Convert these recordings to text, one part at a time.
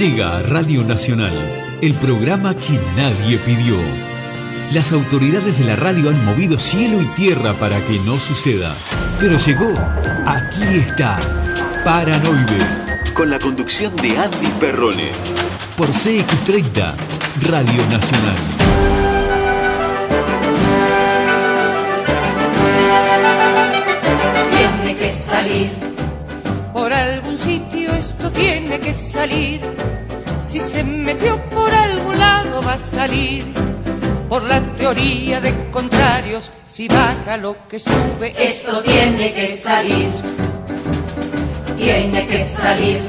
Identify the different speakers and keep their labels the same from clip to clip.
Speaker 1: Llega a Radio Nacional el programa que nadie pidió. Las autoridades de la radio han movido cielo y tierra para que no suceda. Pero llegó. Aquí está. Paranoide. Con la conducción de Andy Perrone. Por CX30, Radio Nacional.
Speaker 2: Tiene que salir. Tiene que salir. Si se metió por algún lado va a salir. Por la teoría de contrarios, si baja lo que sube,
Speaker 3: Esto tiene que salir. Tiene que salir.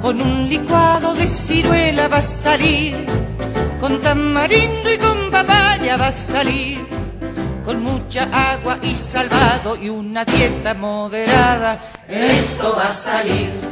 Speaker 2: con un licuado de ciruela va a salir. Con tamarindo y con papaya va a salir. Con mucha agua y salvado y una dieta moderada.
Speaker 3: Esto va a salir.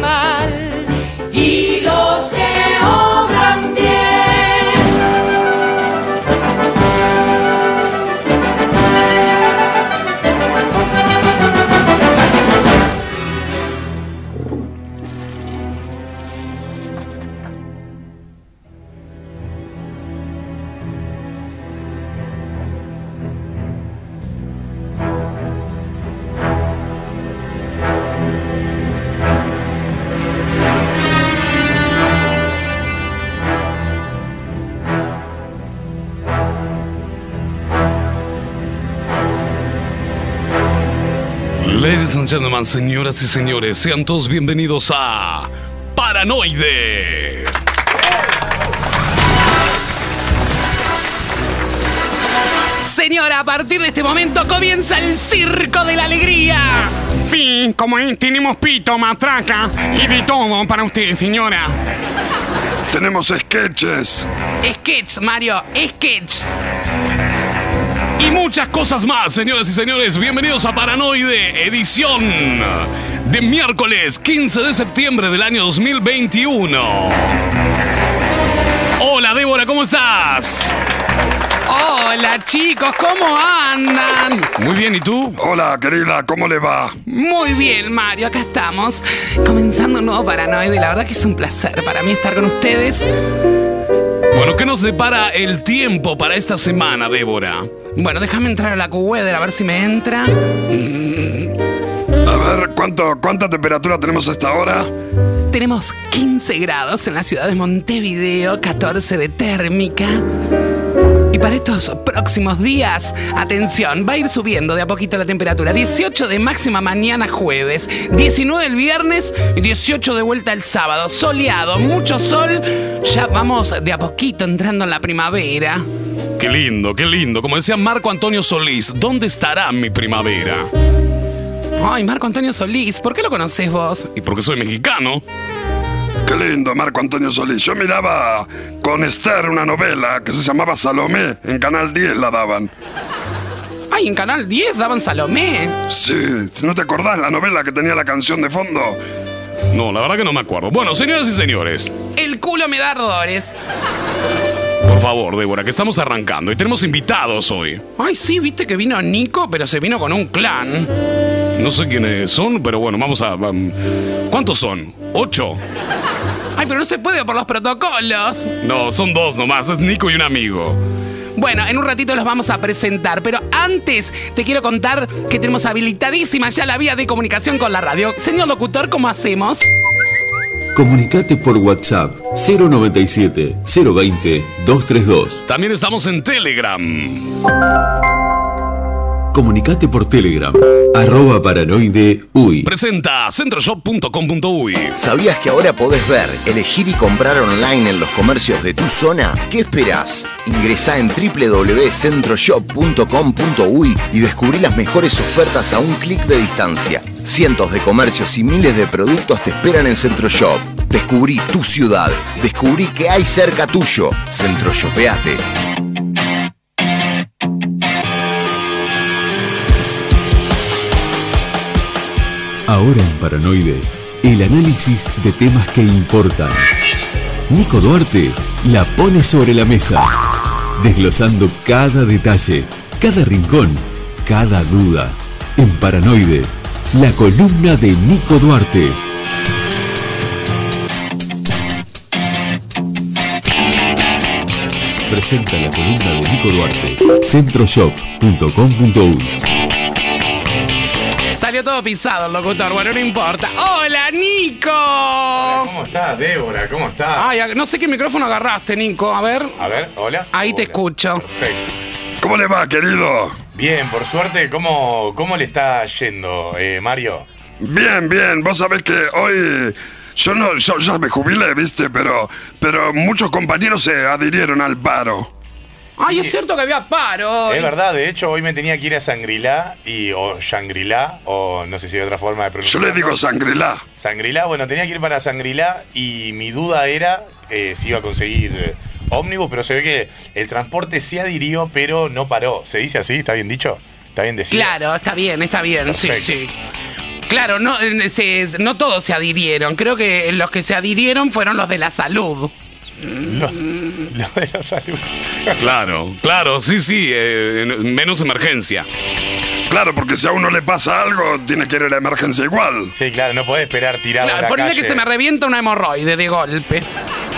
Speaker 2: mal.
Speaker 3: Y los
Speaker 4: gentlemen, señoras y señores, sean todos bienvenidos a Paranoide.
Speaker 5: Señora, a partir de este momento comienza el circo de la alegría.
Speaker 6: Sí, como ahí tenemos pito, matraca y de todo para usted, señora.
Speaker 7: Tenemos sketches.
Speaker 5: Sketch, Mario, sketch.
Speaker 4: Y muchas cosas más, señoras y señores. Bienvenidos a Paranoide, edición de miércoles 15 de septiembre del año 2021. Hola Débora, ¿cómo estás?
Speaker 5: Hola chicos, ¿cómo andan?
Speaker 4: Muy bien, ¿y tú?
Speaker 7: Hola, querida, ¿cómo le va?
Speaker 5: Muy bien, Mario, acá estamos. Comenzando un nuevo Paranoide. La verdad que es un placer para mí estar con ustedes.
Speaker 4: Bueno, ¿qué nos depara el tiempo para esta semana, Débora?
Speaker 5: Bueno, déjame entrar a la weather a ver si me entra.
Speaker 7: A ver, ¿cuánto, ¿cuánta temperatura tenemos a esta hora?
Speaker 5: Tenemos 15 grados en la ciudad de Montevideo, 14 de térmica. Y para estos próximos días, atención, va a ir subiendo de a poquito la temperatura. 18 de máxima mañana jueves, 19 el viernes y 18 de vuelta el sábado. Soleado, mucho sol. Ya vamos de a poquito entrando en la primavera.
Speaker 4: Qué lindo, qué lindo. Como decía Marco Antonio Solís, ¿dónde estará mi primavera?
Speaker 5: Ay, Marco Antonio Solís, ¿por qué lo conoces vos?
Speaker 4: Y porque soy mexicano.
Speaker 7: Qué lindo, Marco Antonio Solís. Yo miraba con Esther una novela que se llamaba Salomé. En Canal 10 la daban.
Speaker 5: Ay, en Canal 10 daban Salomé.
Speaker 7: Sí, ¿no te acordás la novela que tenía la canción de fondo?
Speaker 4: No, la verdad que no me acuerdo. Bueno, señoras y señores,
Speaker 5: El culo me da ardores.
Speaker 4: Por favor, Débora, que estamos arrancando y tenemos invitados hoy.
Speaker 5: Ay, sí, viste que vino Nico, pero se vino con un clan.
Speaker 4: No sé quiénes son, pero bueno, vamos a... um, ¿Cuántos son? ¿Ocho?
Speaker 5: Ay, pero no se puede por los protocolos.
Speaker 4: No, son dos nomás, es Nico y un amigo.
Speaker 5: Bueno, en un ratito los vamos a presentar, pero antes te quiero contar que tenemos habilitadísima ya la vía de comunicación con la radio. Señor locutor, ¿cómo hacemos?
Speaker 1: Comunicate por WhatsApp 097 020 232.
Speaker 4: También estamos en Telegram.
Speaker 1: Comunicate por Telegram, arroba paranoide uy.
Speaker 4: Presenta centroshop.com.uy.
Speaker 8: ¿Sabías que ahora podés ver, elegir y comprar online en los comercios de tu zona? ¿Qué esperás? Ingresá en www.centroshop.com.uy y descubrí las mejores ofertas a un clic de distancia. Cientos de comercios y miles de productos te esperan en Centroshop. Descubrí tu ciudad. Descubrí que hay cerca tuyo. Centroshopeate.
Speaker 1: Ahora en Paranoide, el análisis de temas que importan. Nico Duarte la pone sobre la mesa, desglosando cada detalle, cada rincón, cada duda. En Paranoide, la columna de Nico Duarte. Presenta la columna de Nico Duarte, centroshop.com.uy.
Speaker 5: Salió todo pisado el locutor, bueno, no importa. ¡Hola, Nico!
Speaker 9: ¿Cómo estás, Débora? ¿Cómo estás?
Speaker 5: Ay, no sé qué micrófono agarraste, Nico. A ver.
Speaker 9: A ver, hola.
Speaker 5: Ahí te escucho.
Speaker 9: Perfecto.
Speaker 7: ¿Cómo le va, querido?
Speaker 9: Bien, por suerte, ¿cómo, cómo le está yendo, eh, Mario?
Speaker 7: Bien, bien. Vos sabés que hoy yo no, yo ya me jubilé, viste, pero, pero muchos compañeros se adhirieron al paro.
Speaker 5: Ay, es cierto que había paro.
Speaker 9: Es verdad, de hecho, hoy me tenía que ir a Sangrilá, y, o Shangri-La, o no sé si hay otra forma de
Speaker 7: Yo
Speaker 9: pronunciar.
Speaker 7: le digo sangrilá.
Speaker 9: Sangrilá, bueno, tenía que ir para Sangrilá y mi duda era eh, si iba a conseguir eh, ómnibus, pero se ve que el transporte se adhirió, pero no paró. ¿Se dice así? ¿Está bien dicho? ¿Está bien decidido?
Speaker 5: Claro, está bien, está bien. Sí,
Speaker 9: Perfecto.
Speaker 5: sí. Claro, no, eh, se- no todos se adhirieron. Creo que los que se adhirieron fueron los de la salud.
Speaker 9: Lo, lo de la salud.
Speaker 4: Claro, claro, sí, sí, eh, en- menos emergencia.
Speaker 7: Claro, porque si a uno le pasa algo, tiene que ir a la emergencia igual.
Speaker 9: Sí, claro, no podés esperar tirado
Speaker 5: Claro,
Speaker 9: calle.
Speaker 5: que se me revienta una hemorroide de golpe.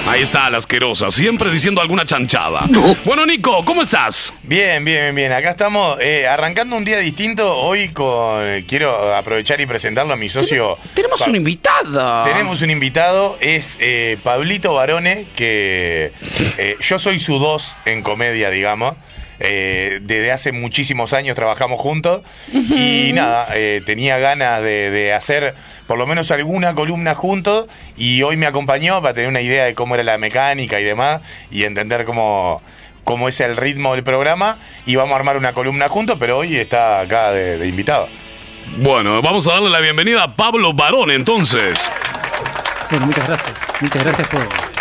Speaker 4: Ahí está la asquerosa, siempre diciendo alguna chanchada. Bueno, Nico, ¿cómo estás?
Speaker 9: Bien, bien, bien, bien. Acá estamos eh, arrancando un día distinto. Hoy con quiero aprovechar y presentarlo a mi socio.
Speaker 5: Tenemos
Speaker 9: Pa-
Speaker 5: un invitado.
Speaker 9: Tenemos un invitado, es eh, Pablito Barone, que eh, yo soy su dos en comedia, digamos. Eh, desde hace muchísimos años trabajamos juntos y nada, eh, tenía ganas de, de hacer por lo menos alguna columna juntos y hoy me acompañó para tener una idea de cómo era la mecánica y demás y entender cómo, cómo es el ritmo del programa y vamos a armar una columna juntos, pero hoy está acá de, de invitado.
Speaker 4: Bueno, vamos a darle la bienvenida a Pablo Barón entonces.
Speaker 10: Bueno, muchas gracias. Muchas gracias por,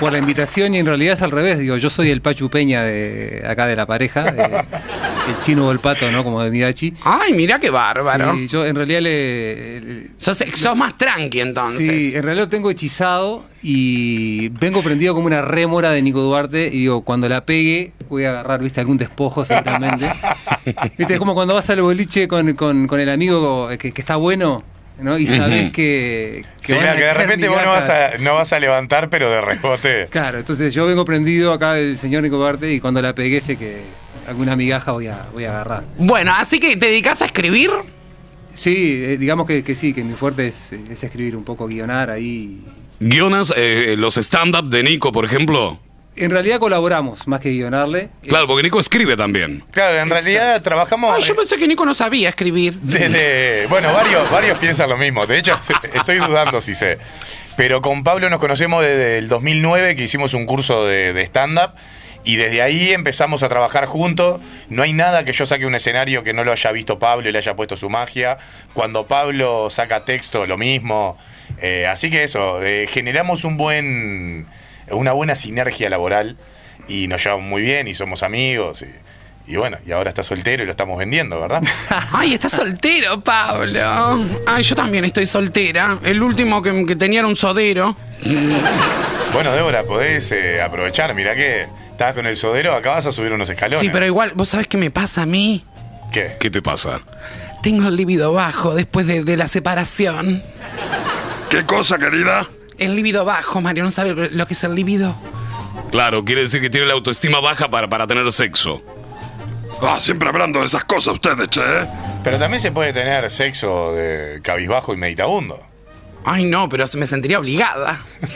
Speaker 10: por la invitación y en realidad es al revés. Digo, yo soy el Pachu Peña de acá de la pareja, de- el chino o el pato, ¿no? Como de Midachi.
Speaker 5: Ay, mira qué bárbaro.
Speaker 10: Sí, yo en realidad le, le-
Speaker 5: Sos, sos más tranqui entonces.
Speaker 10: Sí, en realidad lo tengo hechizado y vengo prendido como una rémora de Nico Duarte y digo, cuando la pegue voy a agarrar, viste, algún despojo seguramente. viste, es como cuando vas al boliche con, con- con el amigo que, que está bueno, ¿no? Y sabes que...
Speaker 9: Sí,
Speaker 10: van
Speaker 9: claro, que de repente vos no vas, a, no vas a levantar, pero de rebote.
Speaker 10: Claro, entonces yo vengo prendido acá del señor Nico Duarte y cuando la pegue sé que alguna migaja voy a, voy a agarrar.
Speaker 5: Bueno, así que te dedicas a escribir.
Speaker 10: Sí, eh, digamos que, que sí, que mi fuerte es, es escribir un poco, guionar ahí.
Speaker 4: Guionas, eh, los stand-up de Nico, por ejemplo.
Speaker 10: En realidad colaboramos más que guionarle.
Speaker 4: Claro, porque Nico escribe también.
Speaker 9: Claro, en realidad trabajamos
Speaker 5: Ay, yo
Speaker 9: eh,
Speaker 5: pensé que Nico no sabía escribir.
Speaker 9: desde... Bueno, varios, varios piensan lo mismo. De hecho, estoy dudando si sé. Pero con Pablo nos conocemos desde el 2009, que hicimos un curso de, de stand-up. Y desde ahí empezamos a trabajar juntos. No hay nada que yo saque un escenario que no lo haya visto Pablo y le haya puesto su magia. Cuando Pablo saca texto, lo mismo. Eh, así que eso, eh, generamos un buen, una buena sinergia laboral y nos llevamos muy bien y somos amigos. Y, y bueno, y ahora está soltero y lo estamos vendiendo, ¿verdad?
Speaker 5: Ay, estás soltero, Pablo. Ay, yo también estoy soltera. El último que, que tenía era un sodero.
Speaker 9: bueno, Débora, podés eh, aprovechar. Mirá que estabas con el sodero, acá vas a subir unos escalones.
Speaker 5: Sí, pero igual, ¿vos sabés qué me pasa a mí?
Speaker 9: ¿Qué?
Speaker 4: ¿Qué te pasa?
Speaker 5: Tengo el líbido bajo después de, de la separación.
Speaker 7: ¿Qué cosa, querida?
Speaker 5: El líbido bajo, Mario, ¿no sabe lo que es el líbido?
Speaker 4: Claro, quiere decir que tiene la autoestima baja para, para tener sexo.
Speaker 7: Ah, siempre hablando de esas cosas ustedes, che. ¿eh?
Speaker 9: Pero también se puede tener sexo de cabizbajo y meditabundo.
Speaker 5: Ay, no, pero me sentiría obligada.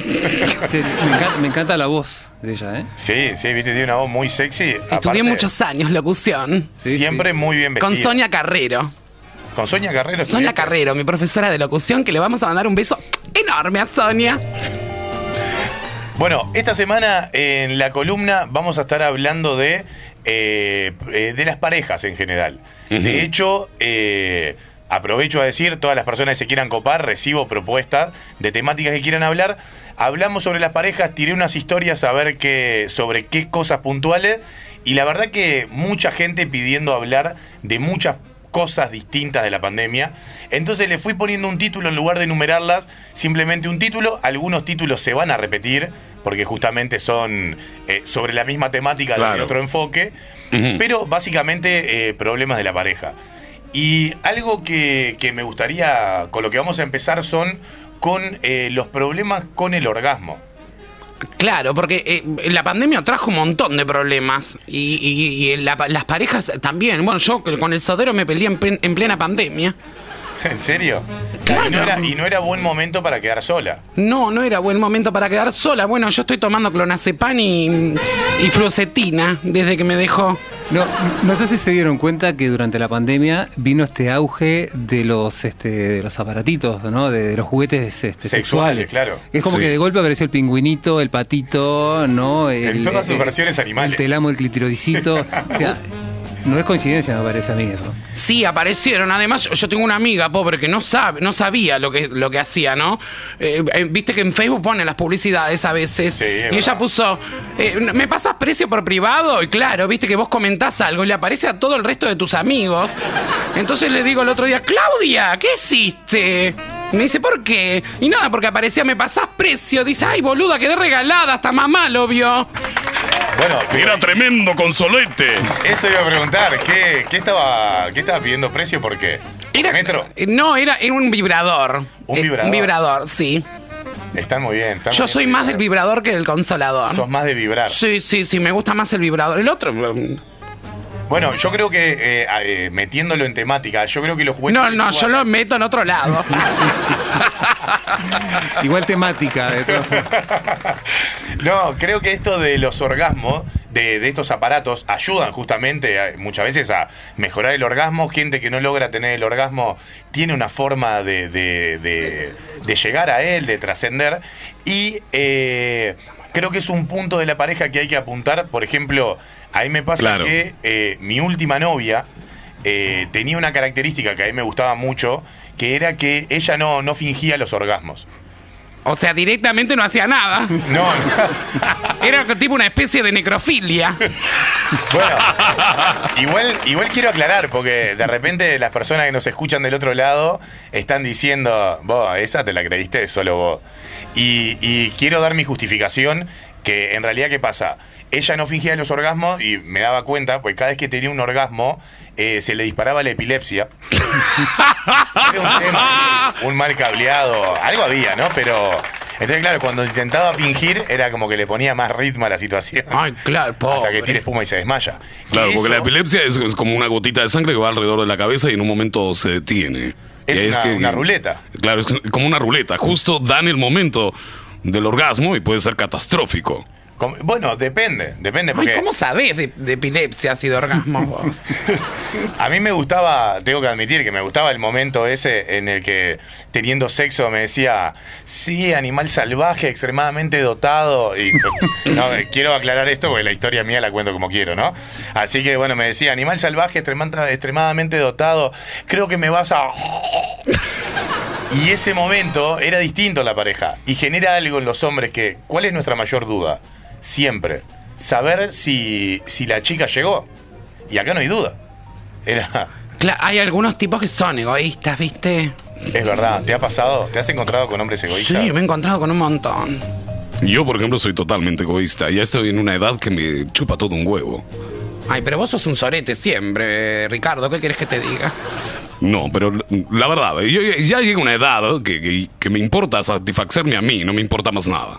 Speaker 10: Sí, me, encanta, me encanta la voz de ella, ¿eh?
Speaker 9: Sí, sí, viste, tiene una voz muy sexy.
Speaker 5: Estudié
Speaker 9: Aparte,
Speaker 5: muchos años locución.
Speaker 10: Sí,
Speaker 9: siempre muy bien vestida.
Speaker 5: Con Sonia Carrero.
Speaker 9: Con Sonia Carrero.
Speaker 5: Sonia? Carrero, mi profesora de locución, que le vamos a mandar un beso enorme a Sonia.
Speaker 9: Bueno, esta semana en la columna vamos a estar hablando de, eh, eh, de las parejas en general. De hecho, eh, aprovecho a decir, todas las personas que se quieran copar, recibo propuestas de temáticas que quieran hablar. Hablamos sobre las parejas, tiré unas historias a ver qué, sobre qué cosas puntuales. Y la verdad que mucha gente pidiendo hablar de muchas cosas distintas de la pandemia. Entonces le fui poniendo un título en lugar de enumerarlas, simplemente un título. Algunos títulos se van a repetir porque justamente son eh, sobre la misma temática de otro enfoque, pero básicamente eh, problemas de la pareja. Y algo que, que me gustaría, con lo que vamos a empezar son con eh, los problemas con el orgasmo.
Speaker 5: Claro, porque eh, la pandemia trajo un montón de problemas. Y, y- y la- las parejas también. Bueno, yo con el sodero me peleé en, en plena pandemia.
Speaker 9: ¿En serio?
Speaker 5: Claro.
Speaker 9: Y, no era, y no era buen momento para quedar sola.
Speaker 5: No, no era buen momento para quedar sola. Bueno, yo estoy tomando clonazepam y, y fluocetina desde que me dejó.
Speaker 10: No, no sé si se dieron cuenta que durante la pandemia vino este auge de los este, de los aparatitos, ¿no? De, de los juguetes este,
Speaker 9: Sexuales,
Speaker 10: sexuales.
Speaker 9: claro.
Speaker 10: Es como
Speaker 4: Sí.
Speaker 10: que de golpe apareció el pingüinito, el patito, ¿no? El,
Speaker 9: En todas sus
Speaker 10: el-
Speaker 9: versiones animales.
Speaker 10: El telamo, el clitoridicito. o sea, no es coincidencia, me parece a mí eso.
Speaker 5: Sí, aparecieron. Además, yo, tengo una amiga pobre que no sabe, no sabía lo que, lo que hacía, ¿no? Eh, eh, Viste que en Facebook ponen las publicidades a veces.
Speaker 9: Sí,
Speaker 5: y ella puso, eh, ¿me pasas precio por privado? Y claro, viste que vos comentás algo y le aparece a todo el resto de tus amigos. Entonces le digo el otro día, Claudia, ¿qué hiciste? Me dice, ¿por qué? Y nada, porque aparecía, ¿me pasás precio? Dice, ay, boluda, quedé regalada, hasta mamá lo vio.
Speaker 9: Bueno,
Speaker 4: Era tremendo consolete.
Speaker 9: eso iba a preguntar. ¿Qué, qué estaba, qué estaba pidiendo precio? ¿Por qué?
Speaker 5: Era,
Speaker 9: ¿Metro?
Speaker 5: No, era, era un vibrador.
Speaker 9: ¿Un
Speaker 5: Eh,
Speaker 9: vibrador?
Speaker 5: Un vibrador, sí.
Speaker 9: Están muy bien. están
Speaker 5: Yo
Speaker 9: muy
Speaker 5: soy
Speaker 9: bien
Speaker 5: más del vibrador que del consolador.
Speaker 9: Sos más de vibrar.
Speaker 5: Sí, sí, sí, me gusta más el vibrador. El otro.
Speaker 9: Bueno, yo creo que, eh, eh, metiéndolo en temática, yo creo que los juguetes
Speaker 5: No, no, yo lo meto en otro lado.
Speaker 10: Igual temática de todo.
Speaker 9: No, creo que esto de los orgasmos, de, de estos aparatos, ayudan justamente a- muchas veces a mejorar el orgasmo. Gente que no logra tener el orgasmo tiene una forma de, de- de- de llegar a él, de trascender. Y eh, creo que es un punto de la pareja que hay que apuntar. Por ejemplo, a mí me pasa
Speaker 4: Claro.
Speaker 9: que eh, mi última novia eh, tenía una característica que a mí me gustaba mucho, que era que ella no, no fingía los orgasmos.
Speaker 5: O sea, directamente no hacía nada.
Speaker 9: No, no.
Speaker 5: Era tipo una especie de necrofilia.
Speaker 9: Bueno, igual, igual quiero aclarar, porque de repente las personas que nos escuchan del otro lado están diciendo, vos, esa te la creíste solo vos. Y, y quiero dar mi justificación, que en realidad, ¿qué pasa? Ella no fingía los orgasmos y me daba cuenta, pues cada vez que tenía un orgasmo, eh, se le disparaba la epilepsia. Era un tema, un mal cableado, algo había, ¿no? Pero, entonces claro, cuando intentaba fingir, era como que le ponía más ritmo a la situación.
Speaker 5: Ay, claro,
Speaker 9: Hasta que
Speaker 5: pobre.
Speaker 9: tire espuma y se desmaya.
Speaker 4: Claro, porque la epilepsia es, es como una gotita de sangre que va alrededor de la cabeza y en un momento se detiene.
Speaker 9: Es una- una ruleta.
Speaker 4: Claro, es como una ruleta. Justo dan el momento del orgasmo y puede ser catastrófico.
Speaker 9: Com- Bueno, depende, depende,
Speaker 5: Ay,
Speaker 9: porque
Speaker 5: ¿cómo sabés de, de epilepsias y de orgasmos vos?
Speaker 9: a mí me gustaba, tengo que admitir que me gustaba el momento ese en el que teniendo sexo me decía, sí, animal salvaje, extremadamente dotado. Y no, eh, quiero aclarar esto porque la historia mía la cuento como quiero, ¿no? Así que bueno, me decía, animal salvaje, extrema- extremadamente dotado, creo que me vas a... Y ese momento era distinto en la pareja y genera algo en los hombres que, ¿cuál es nuestra mayor duda? Siempre, saber si, si la chica llegó. Y acá no hay duda. Era,
Speaker 5: hay algunos tipos que son egoístas, ¿viste?
Speaker 9: es verdad, ¿te ha pasado? ¿Te has encontrado con hombres egoístas?
Speaker 5: Sí, me he encontrado con un montón.
Speaker 4: Yo, por ejemplo, soy totalmente egoísta. Ya estoy en una edad que me chupa todo un huevo.
Speaker 5: Ay, pero vos sos un sorete siempre, Ricardo. ¿Qué querés que te diga?
Speaker 4: No, pero la verdad, yo ya- ya llega una edad que, que- que me importa satisfacerme a mí, no me importa más nada.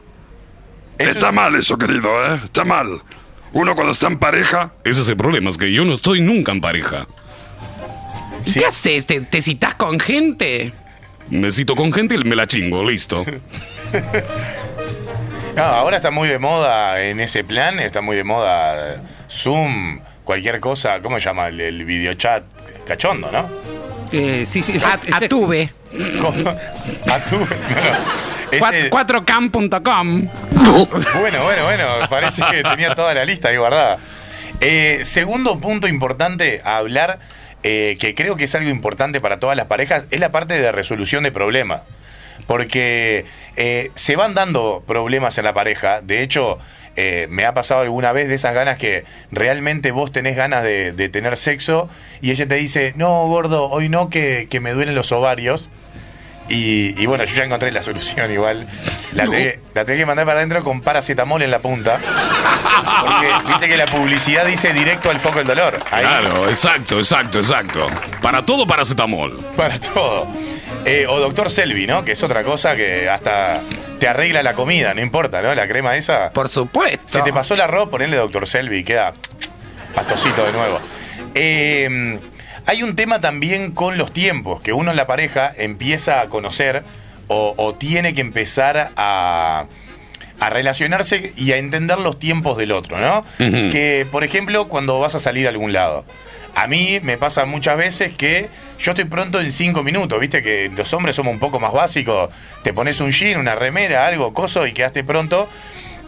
Speaker 9: Eso
Speaker 7: Está mal eso, querido, ¿eh? Está mal. Uno cuando está en pareja,
Speaker 4: Ese es el problema, es que yo no estoy nunca en pareja.
Speaker 5: ¿Y
Speaker 9: Sí.
Speaker 5: qué haces? ¿Te, te citás con gente?
Speaker 4: Me cito con gente y me la chingo, listo.
Speaker 9: No, ahora está muy de moda en ese plan, está muy de moda Zoom, cualquier cosa, ¿cómo se llama? El, el videochat cachondo, ¿no?
Speaker 10: Eh, sí, sí,
Speaker 5: A-. Atuve.
Speaker 9: ¿Cómo? Ah, no, no.
Speaker 5: Cuat-
Speaker 9: Ese-
Speaker 5: 4cam.com.
Speaker 9: Bueno, bueno, bueno, parece que tenía toda la lista ahí guardada. Eh, segundo punto importante a hablar, eh, que creo que es algo importante para todas las parejas, es la parte de resolución de problemas. Porque eh, se van dando problemas en la pareja. De hecho, eh, me ha pasado alguna vez de esas ganas que realmente vos tenés ganas de, de tener sexo y ella te dice, no, gordo, hoy no, que, que me duelen los ovarios. Y, y bueno, yo ya encontré la solución igual. La tenés, la tenés que mandar para adentro con paracetamol en la punta. Porque viste que la publicidad dice directo al foco del dolor. Ahí,
Speaker 4: Claro, exacto, exacto, exacto. Para todo paracetamol.
Speaker 9: Para todo. Eh, o doctor Selvi, ¿no? Que es otra cosa que hasta te arregla la comida, no importa, ¿no? La crema esa.
Speaker 5: Por supuesto.
Speaker 9: Se te pasó el arroz, ponele doctor Selvi y queda pastosito de nuevo. Eh, hay un tema también con los tiempos, que uno en la pareja empieza a conocer o, o tiene que empezar a, a relacionarse y a entender los tiempos del otro, ¿no? Que, por ejemplo, cuando vas a salir a algún lado. A mí me pasa muchas veces que yo estoy pronto en cinco minutos, viste que los hombres somos un poco más básicos, te pones un jean, una remera, algo, coso y quedaste pronto.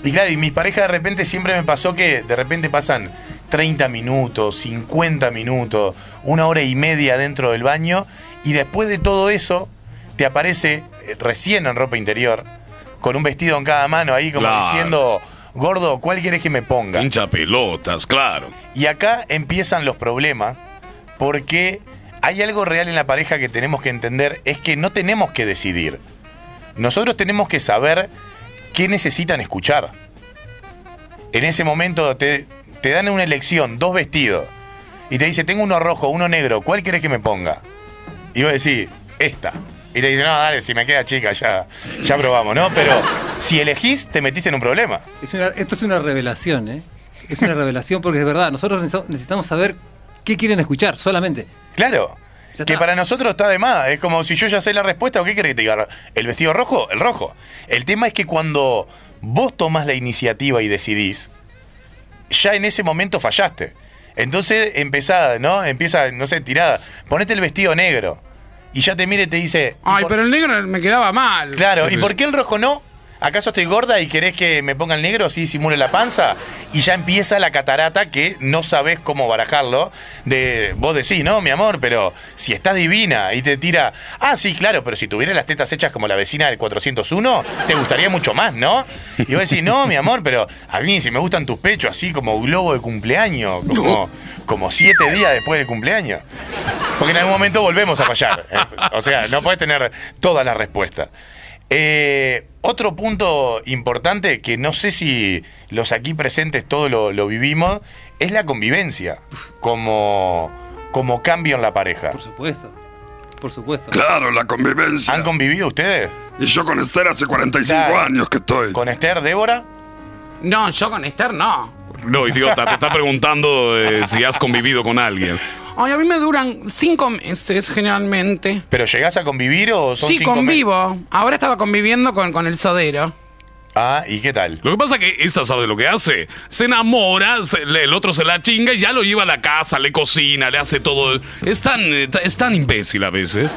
Speaker 9: Y claro, y mis parejas de repente siempre me pasó que de repente pasan 30 minutos, 50 minutos, una hora y media dentro del baño y después de todo eso te aparece eh, recién en ropa interior, con un vestido en cada mano ahí como
Speaker 4: Claro.
Speaker 9: diciendo, gordo, ¿cuál quieres que me ponga?
Speaker 4: Hincha pelotas, claro.
Speaker 9: Y acá empiezan los problemas porque hay algo real en la pareja que tenemos que entender, es que no tenemos que decidir. Nosotros tenemos que saber qué necesitan escuchar. En ese momento te, te dan una elección, dos vestidos, y te dice, tengo uno rojo, uno negro, ¿cuál querés que me ponga? Y vos decís, esta. Y te dice, no, dale, si me queda chica, ya, ya probamos, ¿no? Pero si elegís, te metiste en un problema.
Speaker 10: Es una- esto es una revelación, ¿eh? Es una revelación porque es verdad, nosotros necesitamos- saber qué quieren escuchar solamente.
Speaker 9: Claro. Que para nosotros está de más. Es como si yo ya sé la respuesta, ¿o qué querés que te diga? ¿El vestido rojo? El rojo. El tema es que cuando vos tomás la iniciativa y decidís, ya en ese momento fallaste. Entonces empezá, ¿no? Empieza, no sé, tirada. Ponete el vestido negro. Y ya te mira y te dice. ¿y
Speaker 5: Ay,
Speaker 9: por-
Speaker 5: pero el negro me quedaba mal.
Speaker 9: Claro, ¿y por qué el rojo no? ¿Acaso estoy gorda y querés que me ponga el negro así simule la panza? Y ya empieza la catarata que no sabés cómo barajarlo. De vos decís, no, mi amor, pero si estás divina y te tira, ah, sí, claro, pero si tuvieras las tetas hechas como la vecina del 401, te gustaría mucho más, ¿no? Y vos decís, no, mi amor, pero a mí si me gustan tus pechos así como globo de cumpleaños, como, como siete días después del cumpleaños. Porque en algún momento volvemos a fallar. ¿eh? O sea, no puedes tener toda la respuesta. Eh, otro punto importante que no sé si los aquí presentes todos lo, lo vivimos es la convivencia como, como cambio en la pareja.
Speaker 10: Por supuesto. Por supuesto.
Speaker 7: Claro, la convivencia.
Speaker 9: ¿Han convivido ustedes?
Speaker 7: Y yo con Esther hace 45
Speaker 9: Claro.
Speaker 7: años que estoy.
Speaker 9: ¿Con Esther, Débora?
Speaker 5: No, yo con Esther no.
Speaker 4: No, idiota, te está preguntando eh, si has convivido con alguien.
Speaker 5: Ay, a mí me duran cinco meses generalmente.
Speaker 9: ¿Pero llegás a convivir o son
Speaker 5: Sí,
Speaker 9: cinco
Speaker 5: convivo. Ahora estaba conviviendo con, con el sodero.
Speaker 9: Ah, ¿y qué tal?
Speaker 4: Lo que pasa es que esta sabe lo que hace. Se enamora, se- le- el otro se la chinga y ya lo lleva a la casa, le cocina, le hace todo. Es tan, eh, ta- es tan imbécil a veces.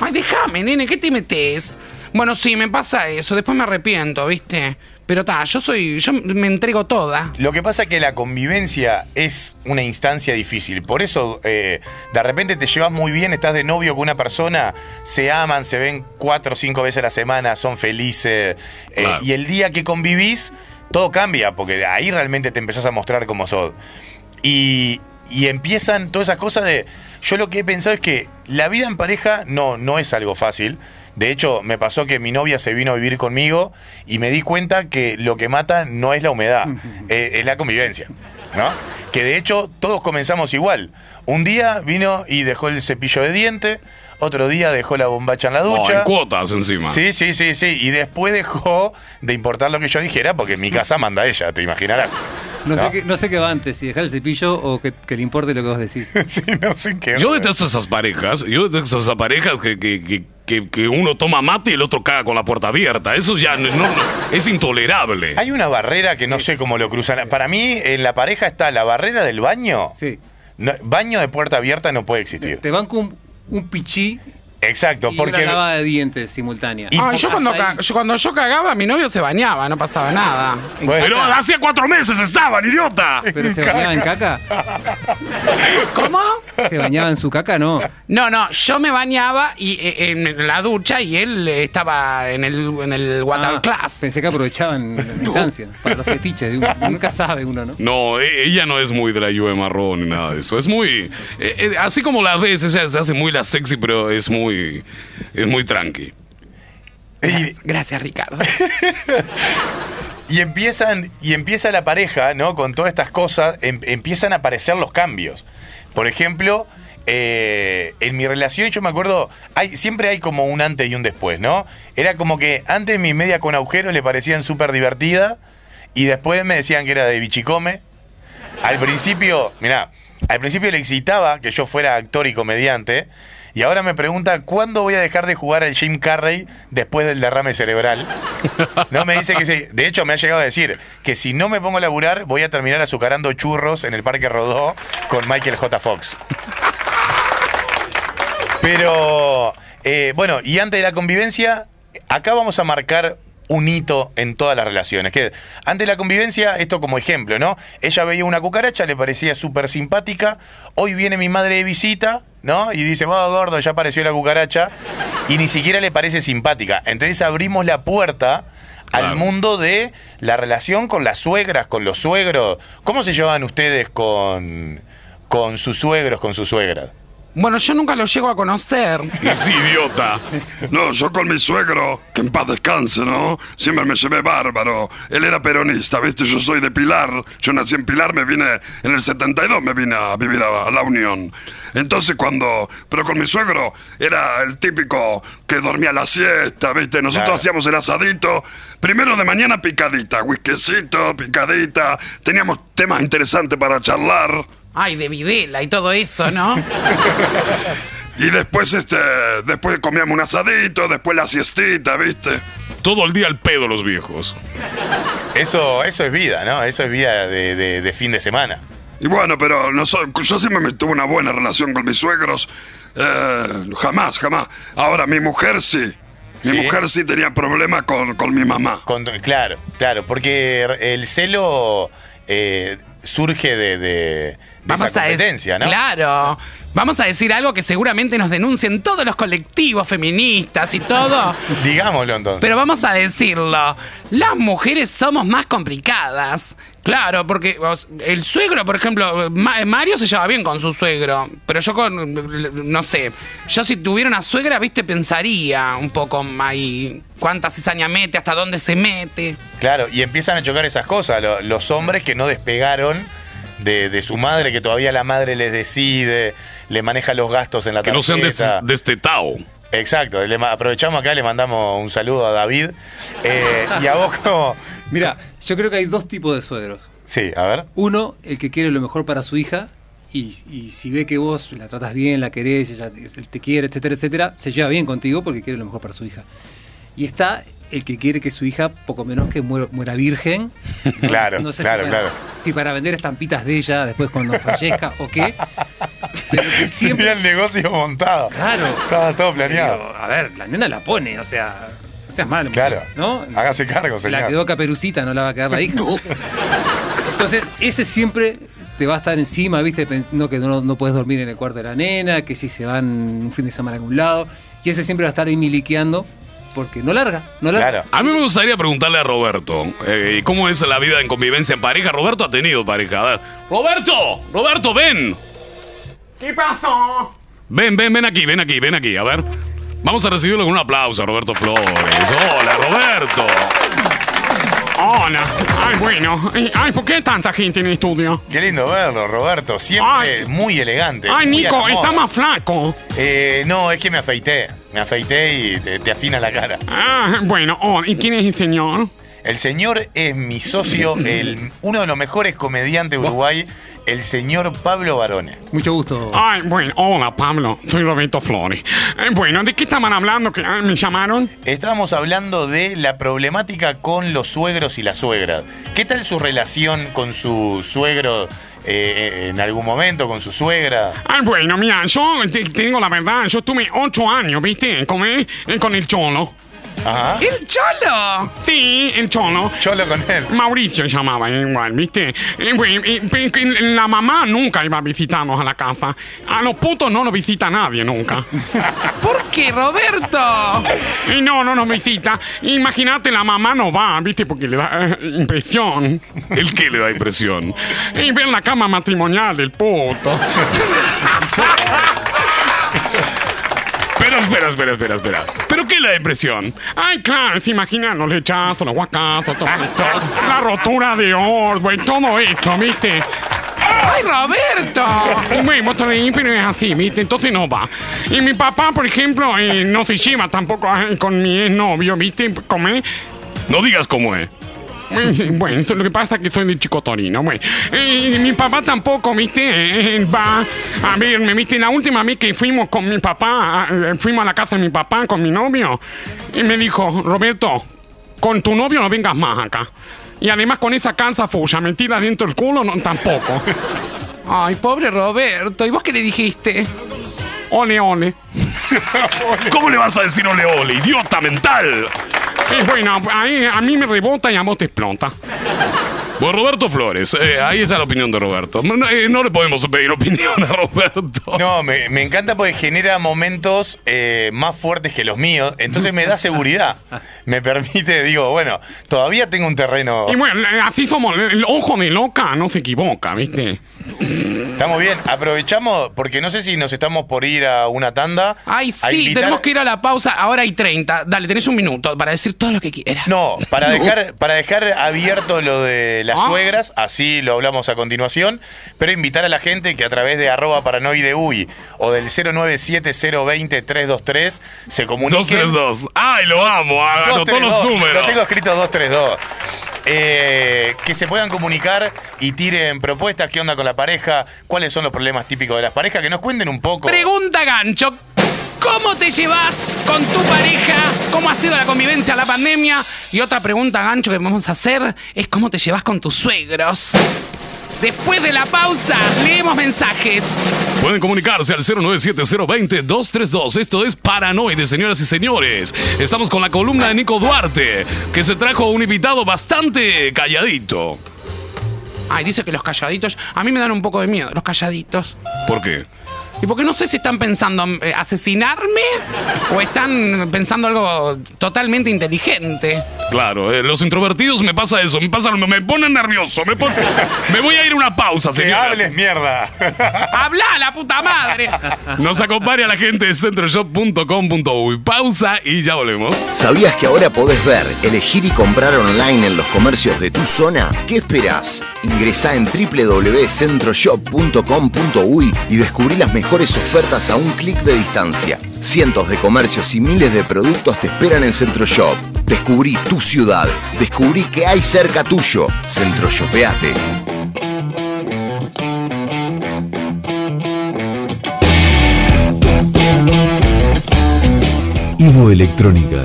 Speaker 5: Ay, déjame, nene, ¿qué te metes? Bueno, sí, me pasa eso. Después me arrepiento, ¿viste? Pero ta, yo soy. Yo me entrego toda.
Speaker 9: Lo que pasa es que la convivencia es una instancia difícil. Por eso, eh, de repente te llevas muy bien, estás de novio con una persona, se aman, se ven cuatro o cinco veces a la semana, son felices. eh,
Speaker 4: Claro.
Speaker 9: y el día que convivís, todo cambia, porque ahí realmente te empezás a mostrar como sos. Y, y empiezan todas esas cosas de. Yo lo que he pensado es que la vida en pareja no, no es algo fácil. De hecho, me pasó que mi novia se vino a vivir conmigo y me di cuenta que lo que mata no es la humedad, eh, es la convivencia. ¿no? Que de hecho todos comenzamos igual. Un día vino y dejó el cepillo de diente, otro día dejó la bombacha en la
Speaker 4: Oh,
Speaker 9: ducha.
Speaker 4: en cuotas encima.
Speaker 9: Sí, sí, sí, sí. Y después dejó de importar lo que yo dijera, porque en mi casa manda ella, te imaginarás.
Speaker 10: No,
Speaker 9: ¿No?
Speaker 10: Sé, qué, no sé qué va antes, si dejar el cepillo o que, que le importe lo que vos decís.
Speaker 9: Sí, no sé qué.
Speaker 4: Yo detesto esas parejas, yo detesto esas parejas que, que- que que, que uno toma mate y el otro caga con la puerta abierta. Eso ya no, no- es intolerable.
Speaker 9: Hay una barrera que no sé cómo lo cruzan. Para mí, en la pareja está la barrera del baño.
Speaker 10: Sí.
Speaker 9: No, baño de puerta abierta no puede existir.
Speaker 10: Te banco un, un pichí
Speaker 9: Exacto,
Speaker 10: y
Speaker 9: porque
Speaker 10: una lavada de dientes simultánea.
Speaker 9: Y por-
Speaker 5: yo cuando, ca- yo cuando yo cagaba, mi novio se bañaba, no pasaba nada.
Speaker 9: Bueno,
Speaker 4: Pero hacía cuatro meses estaban, idiota.
Speaker 10: ¿Pero se bañaba en caca?
Speaker 5: ¿Cómo?
Speaker 10: ¿Se bañaba en su caca? No.
Speaker 5: No, no, yo me bañaba y, eh, en la ducha y él estaba en el, en el water
Speaker 10: Ah,
Speaker 5: class.
Speaker 10: Pensé que aprovechaban la distancia para los fetiches. Nunca sabe uno, ¿no?
Speaker 4: No, e- ella no es muy de la lluvia marrón ni nada de eso. Es muy. eh, eh, así como la ves, ella se hace muy la sexy, pero es muy. Es muy tranqui.
Speaker 9: y,
Speaker 5: Gracias, Ricardo.
Speaker 9: y empiezan y empieza la pareja, ¿no? Con todas estas cosas, em- empiezan a aparecer los cambios. Por ejemplo, eh, en mi relación, yo me acuerdo, hay, siempre hay como un antes y un después, ¿no? Era como que antes mi media con agujeros le parecían súper divertida y después me decían que era de bichicome. Al principio, mirá, al principio le excitaba que yo fuera actor y comediante. Y ahora me pregunta cuándo voy a dejar de jugar al Jim Carrey después del derrame cerebral. No me dice que sí. De hecho, me ha llegado a decir que si no me pongo a laburar, voy a terminar azucarando churros en el Parque Rodó con Michael J. Fox. Pero, eh, bueno, y antes de la convivencia, acá vamos a marcar un hito en todas las relaciones. Que antes de la convivencia, esto como ejemplo, ¿no? Ella veía una cucaracha, le parecía súper simpática. Hoy viene mi madre de visita, ¿no? Y dice, va gordo, ya apareció la cucaracha. Y ni siquiera le parece simpática. Entonces abrimos la puerta al mundo de la relación con las suegras, con los suegros. ¿Cómo se llevan ustedes con, con sus suegros, con sus suegras?
Speaker 5: Bueno, yo nunca lo llego a conocer.
Speaker 4: Es idiota.
Speaker 7: No, yo con mi suegro, que en paz descanse, ¿no? Siempre me llevé bárbaro. Él era peronista, ¿viste? Yo soy de Pilar. Yo nací en Pilar, me vine en el 72, me vine a vivir a, a la Unión. Entonces cuando... Pero con mi suegro era el típico que dormía la siesta, ¿viste? Nosotros
Speaker 9: Claro.
Speaker 7: hacíamos el asadito. Primero de mañana picadita, whiskycito, picadita. Teníamos temas interesantes para charlar.
Speaker 5: Ay, de Videla y todo eso, ¿no?
Speaker 7: Y después, este... Después comíamos un asadito, después la siestita, ¿viste?
Speaker 4: Todo el día al pedo los viejos.
Speaker 9: Eso, eso es vida, ¿no? Eso es vida de, de- de fin de semana.
Speaker 7: Y bueno, pero noso- yo siempre me tuve una buena relación con mis suegros. Eh, jamás, jamás. Ahora, mi mujer sí. Mi
Speaker 9: ¿Sí?
Speaker 7: mujer sí tenía problemas con, con mi mamá.
Speaker 9: Con- claro, claro, porque el celo eh, surge de, de- esa
Speaker 5: a
Speaker 9: ¿no?
Speaker 5: Claro. Vamos a decir algo que seguramente nos denuncien todos los colectivos feministas y todo.
Speaker 9: Digámoslo entonces.
Speaker 5: Pero vamos a decirlo. Las mujeres somos más complicadas. Claro, porque el suegro, por ejemplo, Ma- Mario se lleva bien con su suegro. Pero yo con, no sé, yo si tuviera una suegra, viste, pensaría un poco ahí cuánta cizaña mete, hasta dónde se mete.
Speaker 9: Claro, y empiezan a chocar esas cosas. lo- los hombres que no despegaron de, de su madre, que todavía la madre les decide, le maneja los gastos en la
Speaker 4: Que no sean des-
Speaker 9: tarjeta.
Speaker 4: destetao.
Speaker 9: Exacto, le ma- aprovechamos acá, le mandamos un saludo a David. Eh, y a vos como...
Speaker 10: Mira, yo creo que hay dos tipos de suegros.
Speaker 9: Sí, a ver.
Speaker 10: Uno, el que quiere lo mejor para su hija y, y si ve que vos la tratas bien, la querés, ella te- te quiere, etcétera, etcétera, se lleva bien contigo porque quiere lo mejor para su hija. Y está el que quiere que su hija, poco menos que muera, muera virgen.
Speaker 9: Claro,
Speaker 10: sé
Speaker 9: claro,
Speaker 10: si para,
Speaker 9: claro.
Speaker 10: si para vender estampitas de ella después cuando fallezca o qué. Pero que siempre...
Speaker 9: Tenía el negocio montado.
Speaker 10: Claro.
Speaker 9: Estaba todo planeado.
Speaker 10: Pero, a ver, la nena la pone, o sea, no seas malo.
Speaker 9: Claro.
Speaker 10: ¿No?
Speaker 9: Hágase cargo,
Speaker 10: La
Speaker 9: señor.
Speaker 10: quedó caperucita, no la va a quedar la hija. Entonces, ese siempre te va a estar encima, ¿viste? No, que no, no puedes dormir en el cuarto de la nena, que si se van un fin de semana a algún lado. Y ese siempre va a estar ahí miliqueando porque no larga, no larga.
Speaker 9: Claro.
Speaker 4: A mí me gustaría preguntarle a Roberto, eh, ¿cómo es la vida en convivencia en pareja? Roberto ha tenido pareja. A ver. Roberto, Roberto, ven.
Speaker 6: ¿Qué pasó?
Speaker 4: Ven, ven, ven aquí, ven aquí, ven aquí. A ver. Vamos a recibirlo con un aplauso, Roberto Flores. Hola, Roberto.
Speaker 6: Hola. Ay, bueno. Ay, Ay, ¿por qué tanta gente en el estudio?
Speaker 9: Qué lindo verlo, Roberto. Siempre
Speaker 6: Ay.
Speaker 9: muy elegante.
Speaker 6: Ay,
Speaker 9: muy
Speaker 6: Nico, está más flaco.
Speaker 9: Eh, no, es que me afeité. Me afeité y te, te afina la cara.
Speaker 6: Ah, bueno, oh, ¿y quién es el señor?
Speaker 9: El señor es mi socio, el, uno de los mejores comediantes de Uruguay, el señor Pablo Barone.
Speaker 10: Mucho gusto.
Speaker 6: Ay, bueno, hola Pablo, soy Roberto Flores. Eh, bueno, ¿de qué estaban hablando que ah, me llamaron?
Speaker 9: Estábamos hablando de la problemática con los suegros y las suegras. ¿Qué tal su relación con su suegro eh, en algún momento, con su suegra?
Speaker 6: Ay, bueno, mira, yo te, te digo la verdad, yo estuve ocho años, ¿viste? Con, eh, con el cholo.
Speaker 9: Ajá.
Speaker 5: ¡El cholo!
Speaker 6: Sí, el cholo.
Speaker 9: Cholo con él.
Speaker 6: Mauricio llamaba igual, ¿viste? Eh, eh, la mamá nunca iba a visitarnos a la casa. A los putos no nos visita nadie nunca.
Speaker 5: ¿Por qué, Roberto?
Speaker 6: Y no, no nos visita. Imagínate, la mamá no va, ¿viste? Porque le da eh, impresión.
Speaker 4: ¿El qué le da impresión?
Speaker 6: Y ver la cama matrimonial del puto.
Speaker 4: Pero espera, espera, espera, espera. ¿Pero qué le da impresión?
Speaker 6: Ay, claro, se imaginan los lechazos, los guacazos, todo esto. La rotura de Ordway, todo esto, ¿viste?
Speaker 5: ¡Ay, Roberto!
Speaker 6: Bueno, reís, pero es así, ¿viste? Entonces no va. Y mi papá, por ejemplo, eh, no se lleva tampoco eh, con mi exnovio, ¿viste? Come.
Speaker 4: No digas cómo es.
Speaker 6: Eh, Bueno, eso, lo que pasa es que soy de Chico Torino. Bueno, Eh, mi papá tampoco, ¿viste? Eh, él va a verme, ¿viste? La última vez que fuimos con mi papá, eh, fuimos a la casa de mi papá con mi novio, y me dijo, Roberto, con tu novio no vengas más acá. Y además con esa calza fuya metida dentro del culo, no, tampoco.
Speaker 5: Ay, pobre Roberto. ¿Y vos qué le dijiste?
Speaker 6: Ole, ole.
Speaker 4: ¿Cómo le vas a decir ole ole, idiota mental?
Speaker 6: Y bueno, ahí a mí me rebota y a vos te explota.
Speaker 4: Bueno, Roberto Flores, eh, ahí está la opinión de Roberto. No, eh, no le podemos pedir opinión a Roberto.
Speaker 9: No, me, me encanta porque genera momentos eh, más fuertes que los míos, entonces me da seguridad. Me permite, digo, bueno, todavía tengo un terreno.
Speaker 6: Y bueno, eh, así somos. El ojo de loca no se equivoca, ¿viste?
Speaker 9: Estamos bien, aprovechamos, porque no sé si nos estamos por ir a una tanda.
Speaker 5: Ay, sí,
Speaker 9: invitar-
Speaker 5: tenemos que ir a la pausa. Ahora hay 30. Dale, tenés un minuto para decir todo lo que quieras.
Speaker 9: No, para dejar, para dejar abierto lo de las
Speaker 6: Ah.
Speaker 9: suegras, así lo hablamos a continuación, pero invitar a la gente que a través de arroba paranoideuy o del 097020323 se comuniquen.
Speaker 4: 232. ¡Ay, lo amo! Anotó
Speaker 9: 232,
Speaker 4: los números.
Speaker 9: Lo tengo escrito 232. Eh, que se puedan comunicar y tiren propuestas, qué onda con la pareja, cuáles son los problemas típicos de las parejas, que nos cuenten un poco.
Speaker 5: Pregunta gancho. ¿Cómo te llevas con tu pareja? ¿Cómo ha sido la convivencia, la pandemia? Y otra pregunta gancho que vamos a hacer es ¿cómo te llevas con tus suegros? Después de la pausa, leemos mensajes.
Speaker 4: Pueden comunicarse al 097-020-232. Esto es Paranoide, señoras y señores. Estamos con la columna de Nico Duarte, que se trajo un invitado bastante calladito.
Speaker 5: Ay, dice que los calladitos. A mí me dan un poco de miedo, los calladitos.
Speaker 4: ¿Por qué?
Speaker 5: Y porque no sé si están pensando eh, asesinarme o están pensando algo totalmente inteligente.
Speaker 4: Claro, eh, los introvertidos me pasa eso, me pasa, me ponen nervioso, me, pon- me voy a ir a una pausa,
Speaker 9: Que
Speaker 4: señoras.
Speaker 9: hables mierda.
Speaker 5: ¡Habla, la puta madre!
Speaker 4: Nos acompaña la gente de centroshop.com.uy. Pausa y ya volvemos.
Speaker 8: ¿Sabías que ahora podés ver, elegir y comprar online en los comercios de tu zona? ¿Qué esperás? Ingresá en www.centroshop.com.uy y descubrí las mejores ofertas a un clic de distancia. Cientos de comercios y miles de productos te esperan en Centroshop. Descubrí tu ciudad. Descubrí que hay cerca tuyo. Centroshopeate.
Speaker 1: Ivo Electrónica,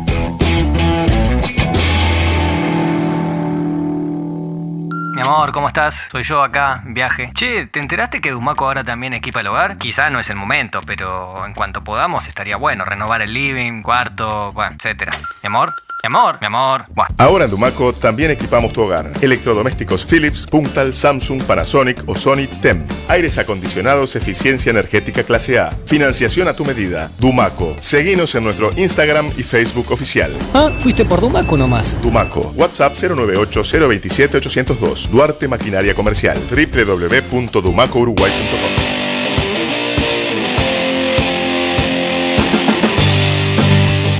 Speaker 11: Mi amor, ¿cómo estás? Soy yo acá, viaje. Che, ¿te enteraste que Dumaco ahora también equipa el hogar? Quizá no es el momento, pero en cuanto podamos estaría bueno renovar el living, cuarto, bueno, etcétera. Mi amor. Mi amor, mi amor. Buah.
Speaker 12: Ahora en Dumaco también equipamos tu hogar. Electrodomésticos Philips, Puntal, Samsung, Panasonic o Sony TEM. Aires acondicionados, eficiencia energética clase A. Financiación a tu medida. Dumaco. Seguinos en nuestro Instagram y Facebook oficial.
Speaker 13: Ah, fuiste por Dumaco nomás.
Speaker 12: Dumaco. WhatsApp 098-027-802. Duarte Maquinaria Comercial. www.dumacouruguay.com.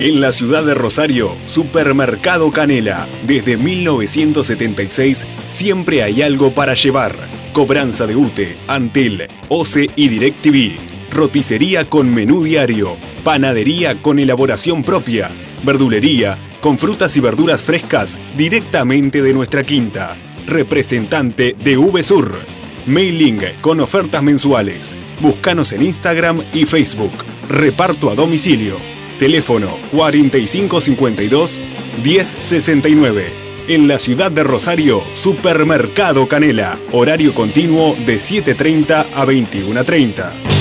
Speaker 14: En la ciudad de Rosario, Supermercado Canela. Desde 1976 siempre hay algo para llevar. Cobranza de UTE, Antel, OCE y DirecTV. Roticería con menú diario. Panadería con elaboración propia. Verdulería con frutas y verduras frescas directamente de nuestra quinta. Representante de VSUR. Mailing con ofertas mensuales. Búscanos en Instagram y Facebook. Reparto a domicilio. Teléfono 4552-1069. En la ciudad de Rosario, Supermercado Canela. Horario continuo de 7.30 a 21.30.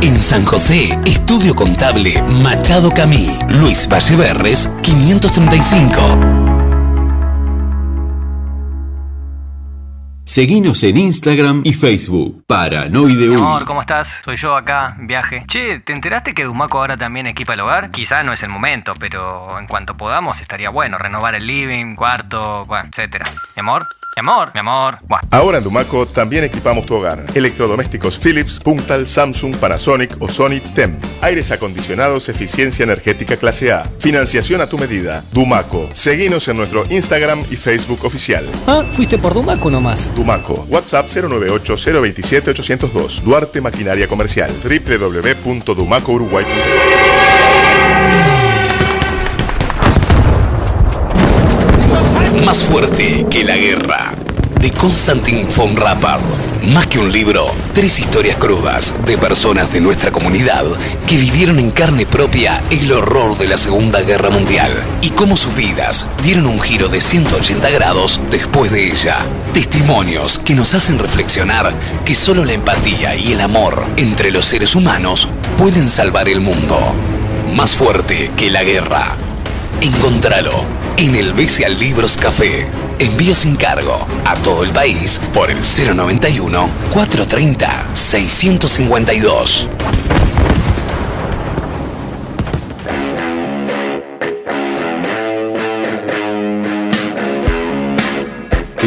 Speaker 15: En San José, Estudio Contable Machado Camí. Luis Valleverres, 535.
Speaker 1: Seguinos en Instagram y Facebook. Paranoide
Speaker 11: Mi
Speaker 1: 1.
Speaker 11: amor, ¿cómo estás? Soy yo acá, viaje. Che, ¿te enteraste que Dumaco ahora también equipa el hogar? Quizá no es el momento, pero en cuanto podamos estaría bueno renovar el living, cuarto, bueno, etcétera. Mi amor, mi amor, mi amor. Buah.
Speaker 12: Ahora en Dumaco también equipamos tu hogar. Electrodomésticos Philips, Puntal, Samsung, Panasonic o Sony TEM. Aires acondicionados, eficiencia energética clase A. Financiación a tu medida. Dumaco. Seguinos en nuestro Instagram y Facebook oficial.
Speaker 13: Ah, fuiste por Dumaco nomás.
Speaker 12: Dumaco. WhatsApp 098-027-802. Duarte Maquinaria Comercial. www.dumacouruguay.com.
Speaker 15: Más fuerte que la guerra. De Konstantin von Rappard. Más que un libro, tres historias crudas de personas de nuestra comunidad que vivieron en carne propia el horror de la Segunda Guerra Mundial y cómo sus vidas dieron un giro de 180 grados después de ella. Testimonios que nos hacen reflexionar que solo la empatía y el amor entre los seres humanos pueden salvar el mundo. Más fuerte que la guerra. Encontralo en el BCA Libros Café. Envío sin cargo a todo el país por el 091 430 652.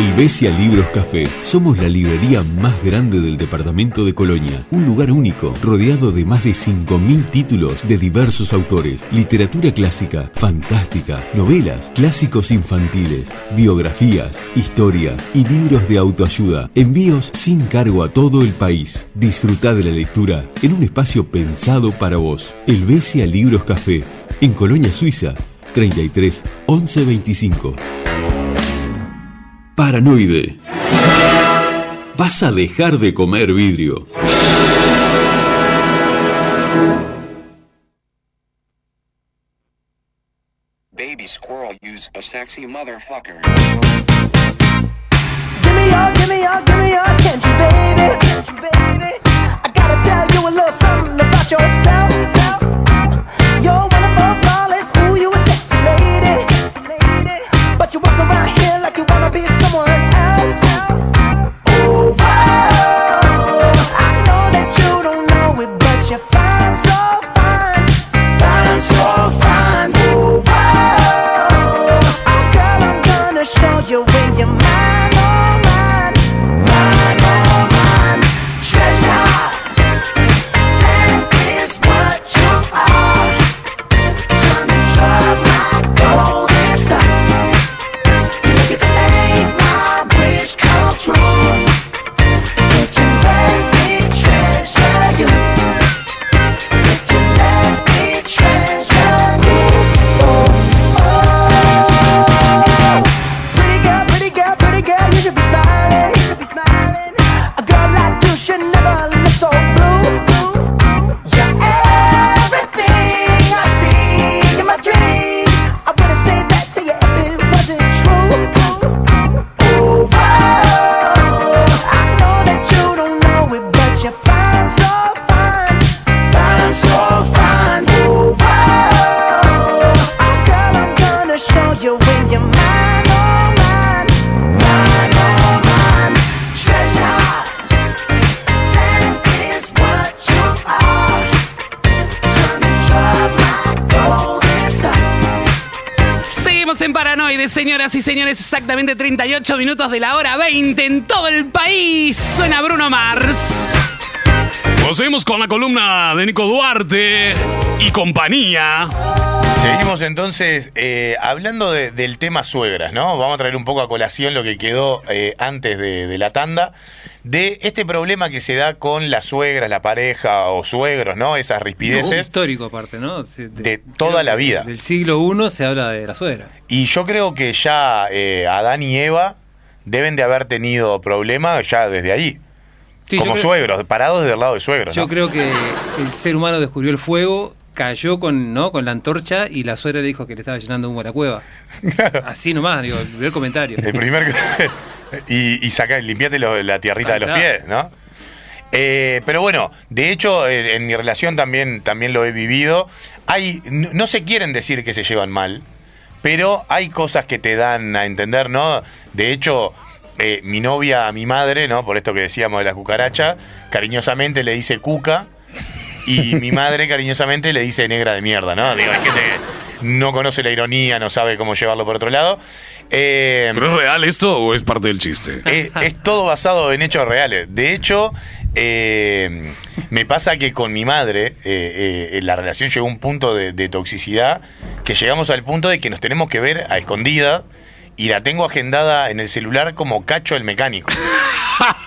Speaker 1: El Besia Libros Café. Somos la librería más grande del departamento de Colonia. Un lugar único, rodeado de más de 5.000 títulos de diversos autores. Literatura clásica, fantástica, novelas, clásicos infantiles, biografías, historia y libros de autoayuda. Envíos sin cargo a todo el país. Disfruta de la lectura en un espacio pensado para vos. El Besia Libros Café. En Colonia Suiza, 33 11 25. Paranoide. Vas a dejar de comer vidrio.
Speaker 16: Baby squirrel use a sexy motherfucker.
Speaker 17: Give me your, give me your, give me your attention, baby. I gotta tell you a little something about yourself. You're But you walk around here like you wanna be someone
Speaker 5: Señoras y señores, exactamente 38 minutos de la hora 20 en todo el país. Suena Bruno Mars.
Speaker 4: Seguimos con la columna de Nico Duarte y compañía.
Speaker 9: Seguimos entonces eh, hablando de- del tema suegras, ¿no? Vamos a traer un poco a colación lo que quedó eh, antes de, de la tanda, de este problema que se da con las suegras, la pareja o suegros, ¿no? Esas
Speaker 10: No,
Speaker 9: rispideces
Speaker 10: histórico aparte, ¿no? De,
Speaker 9: de toda la vida.
Speaker 10: Del siglo I se habla de la suegra.
Speaker 9: Y yo creo que ya eh, Adán y Eva deben de haber tenido problemas ya desde ahí.
Speaker 10: Sí,
Speaker 9: como
Speaker 10: creo-
Speaker 9: suegros, parados del lado de suegros.
Speaker 10: Yo
Speaker 9: ¿no?
Speaker 10: creo que el ser humano descubrió el fuego, cayó con, ¿no? con la antorcha y la suegra le dijo que le estaba llenando humo a la cueva. Así nomás, digo, el primer comentario.
Speaker 9: El primer. y, y saca, limpiate lo- la tierrita de los pies, ¿no? Eh, pero bueno, de hecho, eh, en mi relación también, también lo he vivido. Hay, no, no se quieren decir que se llevan mal, pero hay cosas que te dan a entender, ¿no? De hecho, eh, mi novia a mi madre, ¿no? Por esto que decíamos de la cucaracha, cariñosamente le dice cuca. Y mi madre cariñosamente le dice negra de mierda, ¿no? Digo, hay gente que no conoce la ironía, no sabe cómo llevarlo por otro lado. Eh,
Speaker 4: ¿Pero es real esto o es parte del chiste?
Speaker 9: es, es todo basado en hechos reales. De hecho, eh, me pasa que con mi madre eh, eh, la relación llegó a un punto de, de toxicidad que llegamos al punto de que nos tenemos que ver a escondida y la tengo agendada en el celular como cacho el mecánico.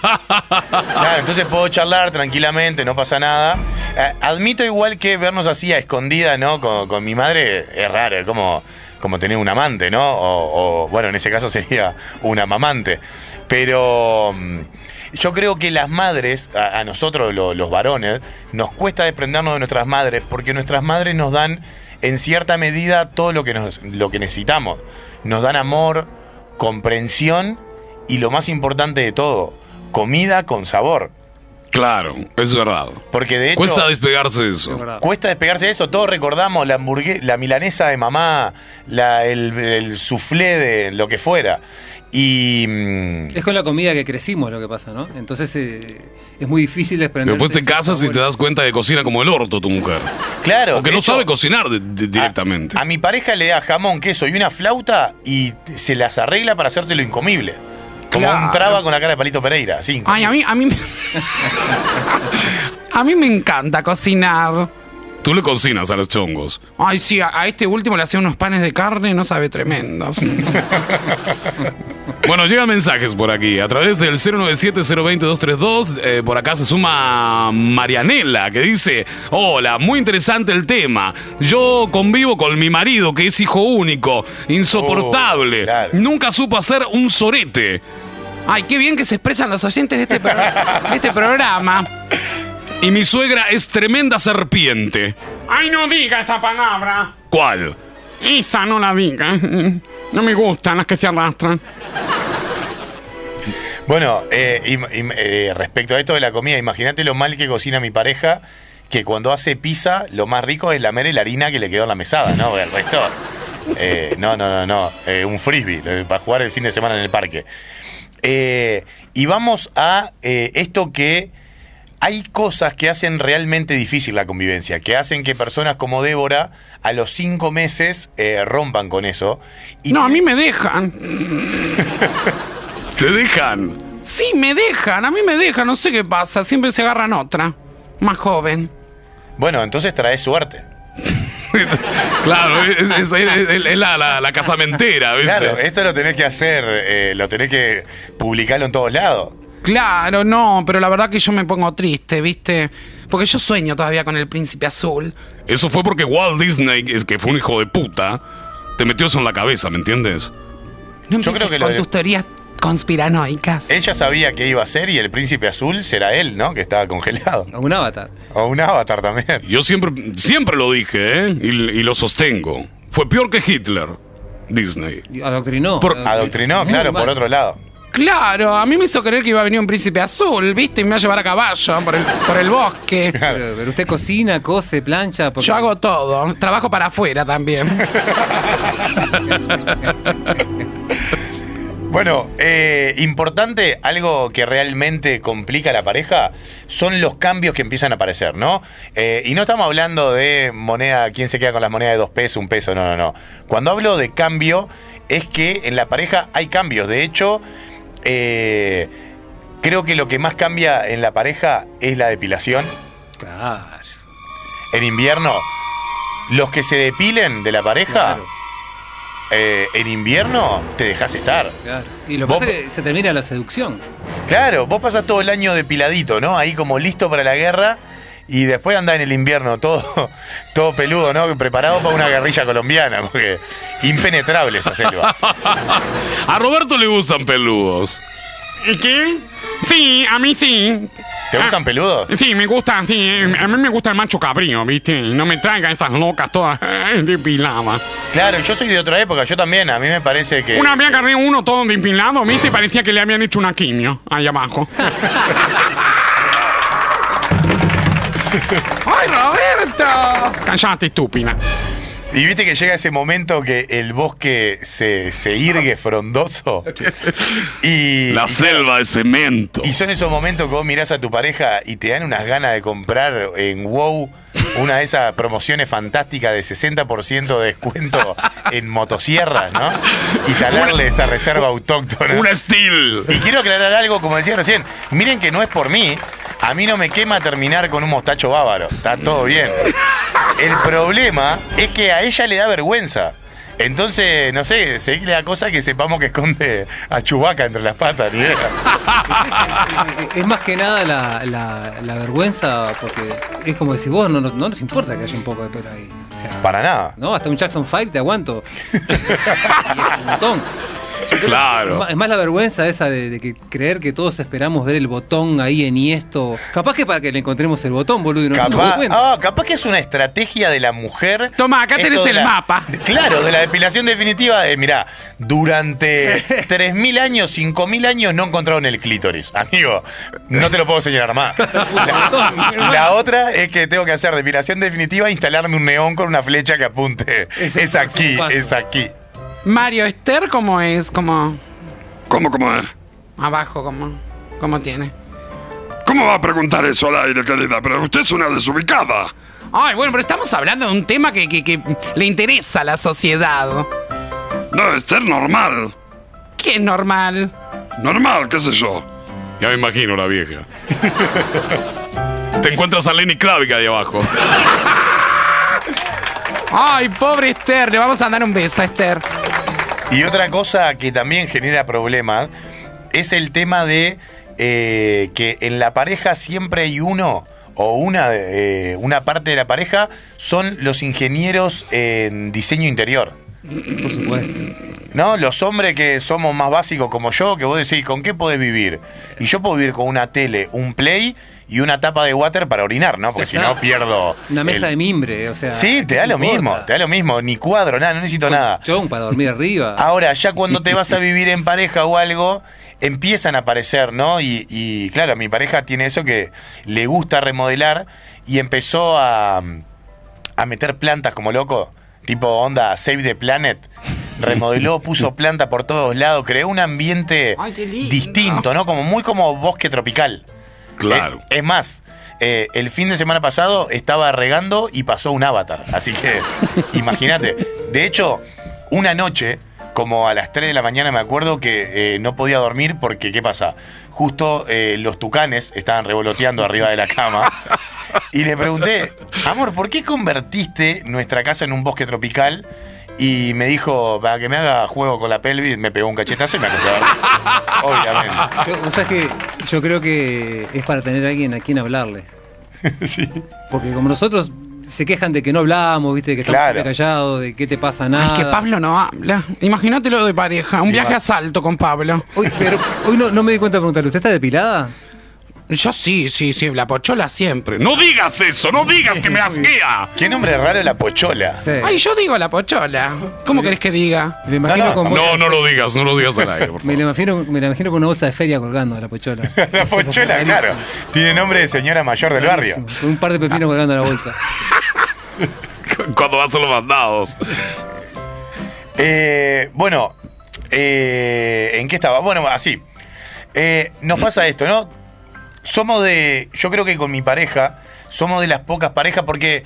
Speaker 9: Claro, entonces puedo charlar tranquilamente, no pasa nada. Eh, admito igual que vernos así a escondida, ¿no? Con, con mi madre es raro, es como, como tener un amante, ¿no? O, o, bueno, en ese caso sería una mamante. Pero mm, yo creo que las madres, a, a nosotros lo- los varones, nos cuesta desprendernos de nuestras madres porque nuestras madres nos dan en cierta medida todo lo que, nos, lo que necesitamos. Nos dan amor, comprensión y lo más importante de todo, comida con sabor.
Speaker 4: Claro, es verdad.
Speaker 9: Porque de hecho.
Speaker 4: Cuesta despegarse de eso.
Speaker 9: Cuesta despegarse de eso. Todos recordamos la hamburgue- la milanesa de mamá, la, el, el soufflé de lo que fuera. Y.
Speaker 10: Es con la comida que crecimos lo que pasa, ¿no? Entonces eh, es muy difícil desprenderse
Speaker 4: Después te
Speaker 10: de esos
Speaker 4: casas y te das cuenta de que cocina como el orto tu mujer.
Speaker 9: Claro.
Speaker 4: O que
Speaker 9: de
Speaker 4: no
Speaker 9: hecho,
Speaker 4: sabe cocinar de- de- directamente.
Speaker 9: A mi pareja le da jamón, queso y una flauta y se las arregla para hacértelo incomible. Como
Speaker 5: Claro.
Speaker 9: un traba con la cara de Palito Pereira. Sí,
Speaker 5: Ay, a mí, a mí, me- a mí me encanta cocinar.
Speaker 4: Tú le cocinas a los chongos.
Speaker 5: Ay, sí, a, a este último le hacía unos panes de carne, no sabe tremendos.
Speaker 4: Bueno, llegan mensajes por aquí. A través del 097-020-232, eh, por acá se suma Marianela, que dice: Hola, muy interesante el tema. Yo convivo con mi marido, que es hijo único, insoportable. Nunca supo hacer un sorete.
Speaker 5: Ay, qué bien que se expresan los oyentes de este, pro- de este programa.
Speaker 4: Y mi suegra es tremenda serpiente.
Speaker 6: Ay, no diga esa palabra.
Speaker 4: ¿Cuál?
Speaker 6: Esa no la diga. No me gustan las que se arrastran.
Speaker 9: Bueno, eh, im- im- eh, respecto a esto de la comida, imagínate lo mal que cocina mi pareja, que cuando hace pizza, lo más rico es lamer la harina que le quedó en la mesada, ¿no? El resto, eh, no, no, no, no, eh, un frisbee para jugar el fin de semana en el parque. Eh, y vamos a eh, esto que hay cosas que hacen realmente difícil la convivencia, que hacen que personas como Débora a los cinco meses eh, rompan con eso.
Speaker 5: No, a mí me dejan.
Speaker 4: ¿Te dejan?
Speaker 5: Sí, me dejan, a mí me dejan, no sé qué pasa, siempre se agarran otra, más joven.
Speaker 9: Bueno, entonces trae suerte.
Speaker 4: Claro, es, es- es- es- es la, la- la casamentera, ¿viste?
Speaker 9: Claro, esto lo tenés que hacer, eh, lo tenés que publicarlo en todos lados.
Speaker 5: Claro, no, pero la verdad que yo me pongo triste, ¿viste? Porque yo sueño todavía con el príncipe azul.
Speaker 4: Eso fue porque Walt Disney, es que fue un hijo de puta, te metió eso en la cabeza, ¿me entiendes?
Speaker 5: No
Speaker 9: Yo creo que lo
Speaker 5: con
Speaker 9: de-
Speaker 5: tus teorías conspiranoicas.
Speaker 9: Ella sabía que iba a ser y el príncipe azul será él, ¿no? Que estaba congelado.
Speaker 10: O un avatar.
Speaker 9: O un avatar también.
Speaker 4: Yo siempre, siempre lo dije, ¿eh? Y, y lo sostengo. Fue peor que Hitler, Disney.
Speaker 10: Adoctrinó.
Speaker 4: Por-
Speaker 9: Adoctrinó, claro,
Speaker 10: mal.
Speaker 9: por otro lado.
Speaker 5: Claro, a mí me hizo creer que iba a venir un príncipe azul, ¿viste? Y me iba a llevar a caballo por el, por el bosque.
Speaker 10: Pero, pero usted cocina, cose, plancha. porque-
Speaker 5: Yo hago todo, trabajo para afuera también.
Speaker 9: Bueno, eh, importante, algo que realmente complica a la pareja son los cambios que empiezan a aparecer, ¿no? Eh, y no estamos hablando de moneda, quién se queda con las monedas de dos pesos, un peso, no, no, no. Cuando hablo de cambio, es que en la pareja hay cambios. De hecho, eh, creo que lo que más cambia en la pareja es la depilación.
Speaker 10: Claro.
Speaker 9: En invierno, los que se depilen de la pareja, eh, en invierno te dejas estar.
Speaker 10: Claro. Y lo que pasa es que se termina la seducción.
Speaker 9: Claro, vos pasas todo el año depiladito, ¿no? Ahí como listo para la guerra. Y después andás en el invierno todo, todo peludo, ¿no? Preparado para una guerrilla colombiana, porque impenetrable esa selva.
Speaker 4: A Roberto le gustan peludos.
Speaker 6: ¿Qué? Sí, a mí sí.
Speaker 9: ¿Te gustan peludos?
Speaker 6: Sí, me gustan, sí. A mí me gusta el macho cabrío, ¿viste? Y no me traigan esas locas todas depiladas.
Speaker 9: Claro, yo soy de otra época, yo también, a mí me parece que...
Speaker 6: Una vez agarré uno todo depilado, ¿viste? Y parecía que le habían hecho una quimio ahí abajo.
Speaker 5: ¡Ay, Roberto!
Speaker 6: Callate, estúpida.
Speaker 9: Y viste que llega ese momento que el bosque se, se irgue frondoso. Y,
Speaker 4: La
Speaker 9: y-
Speaker 4: selva de cemento.
Speaker 9: Y son esos momentos que vos mirás a tu pareja y te dan unas ganas de comprar en WoW una de esas promociones fantásticas de 60% de descuento en motosierras, ¿no? Y talarle esa reserva autóctona.
Speaker 4: Una Steel.
Speaker 9: Y quiero aclarar algo, como decía recién, miren que no es por mí, a mí no me quema terminar con un mostacho bávaro, está todo bien. El problema es que a ella le da vergüenza. Entonces, no sé, le da cosa que sepamos que esconde a Chubaca entre las patas, ni idea.
Speaker 10: Es más que nada la, la- la vergüenza, porque es como decir, vos no, no, no nos importa que haya un poco de pelo ahí. O sea,
Speaker 9: Para nada.
Speaker 10: no, hasta un Jackson 5 te aguanto. y es un montón. Es
Speaker 4: Claro.
Speaker 10: más, es más la vergüenza esa de, de que creer que todos esperamos ver el botón ahí en esto. Capaz que para que le encontremos el botón, boludo, no
Speaker 9: Capaz, ah, capaz que es una estrategia de la mujer.
Speaker 6: Toma, acá
Speaker 9: Esto
Speaker 6: tenés el
Speaker 9: la-
Speaker 6: mapa.
Speaker 9: Claro, de la depilación definitiva. De, mirá, durante 3.000 años, 5.000 años no encontraron el clítoris. Amigo, no te lo puedo señalar más. La, la otra es que tengo que hacer depilación definitiva e instalarme un neón con una flecha que apunte.
Speaker 10: Es
Speaker 9: aquí, es aquí.
Speaker 5: Mario, Esther, ¿cómo es? ¿Cómo
Speaker 7: ¿Cómo, cómo es?
Speaker 5: abajo? ¿Cómo, cómo tiene?
Speaker 7: ¿Cómo va a preguntar eso al aire, querida? Pero usted es una desubicada.
Speaker 5: Ay, bueno, pero estamos hablando de un tema que, que- que le interesa a la sociedad.
Speaker 7: No, es ser normal.
Speaker 5: ¿Qué es normal?
Speaker 7: Normal, qué sé yo.
Speaker 4: Ya me imagino la vieja. Te encuentras a Lenny Kravitz ahí abajo.
Speaker 5: Ay, pobre Esther, le vamos a dar un beso a Esther.
Speaker 9: Y otra cosa que también genera problemas es el tema de eh, que en la pareja siempre hay uno o una, eh, una parte de la pareja son los ingenieros en diseño interior.
Speaker 10: Por supuesto.
Speaker 9: ¿No? Los hombres que somos más básicos como yo, que vos decís, ¿con qué podés vivir? Y yo puedo vivir con una tele, un play y una tapa de water para orinar, ¿no? Porque si no pierdo.
Speaker 10: Una mesa
Speaker 9: el-
Speaker 10: de mimbre, o sea.
Speaker 9: Sí, te da
Speaker 10: ¿qué
Speaker 9: lo
Speaker 10: importa?
Speaker 9: mismo, te da lo mismo. Ni cuadro, nada, no necesito nada.
Speaker 10: Colchón para dormir arriba.
Speaker 9: Ahora, ya cuando te vas a vivir en pareja o algo, empiezan a aparecer, ¿no? Y, y, claro, mi pareja tiene eso que le gusta remodelar y empezó a, a meter plantas como loco, tipo onda Save the Planet. Remodeló, puso planta por todos lados, creó un ambiente
Speaker 5: Ay,
Speaker 9: distinto, ¿no? Como muy como bosque tropical.
Speaker 4: Claro.
Speaker 9: Eh, es más, eh, el fin de semana pasado estaba regando y pasó un avatar. Así que, imagínate. De hecho, una noche, como a las 3 de la mañana, me acuerdo que eh, no podía dormir porque, ¿qué pasa? Justo eh, los tucanes estaban revoloteando arriba de la cama. Y le pregunté, amor, ¿por qué convertiste nuestra casa en un bosque tropical? Y me dijo, para que me haga juego con la pelvis, me pegó un cachetazo y me acosté a dormir. Obviamente.
Speaker 10: Yo, o sea, es que yo creo que es para tener a alguien a quien hablarle.
Speaker 9: Sí.
Speaker 10: Porque como nosotros se quejan de que no hablamos, viste, de que estamos
Speaker 9: Claro.
Speaker 10: siempre callados, de qué te pasa nada.
Speaker 5: Ay, que Pablo no habla. Imagínate lo de pareja. Un viaje a salto con Pablo.
Speaker 10: Hoy, pero hoy no, no me di cuenta de preguntarle, ¿usted está depilada?
Speaker 5: Yo sí, sí, sí, la pochola siempre.
Speaker 4: No digas eso, no digas que me asquea.
Speaker 9: Qué nombre raro la pochola.
Speaker 10: Sí.
Speaker 5: Ay, yo digo la pochola. ¿Cómo querés que diga?
Speaker 10: Me imagino,
Speaker 9: No, no.
Speaker 10: con
Speaker 4: No, no lo digas, no lo digas al aire, por
Speaker 10: me,
Speaker 4: favor.
Speaker 10: la imagino, me la imagino con una bolsa de feria colgando a la pochola.
Speaker 9: La pochola, claro. Tiene nombre de señora mayor del barrio.
Speaker 10: Con un par de pepinos colgando a la bolsa.
Speaker 4: Cuando vas a los mandados.
Speaker 9: Eh, bueno, Eh, ¿En qué estaba? Bueno, así. Eh, nos pasa esto, ¿no? Somos de. Yo creo que con mi pareja, somos de las pocas parejas porque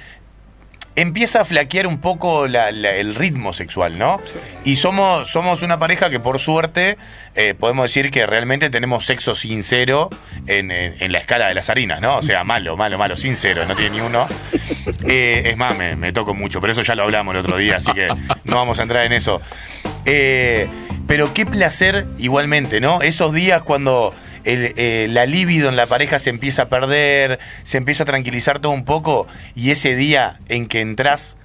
Speaker 9: empieza a flaquear un poco la- la- el ritmo sexual, ¿no? Y somos, somos una pareja que por suerte eh, podemos decir que realmente tenemos sexo sincero en, en- en la escala de las harinas, ¿no? O sea, malo, malo, malo, sincero, no tiene ni uno. Eh, es más, me, me toco mucho, pero eso ya lo hablamos el otro día, así que no vamos a entrar en eso. Eh, pero qué placer igualmente, ¿no? Esos días cuando el, eh, la libido en la pareja se empieza a perder, se empieza a tranquilizar todo un poco, y ese día en que entras,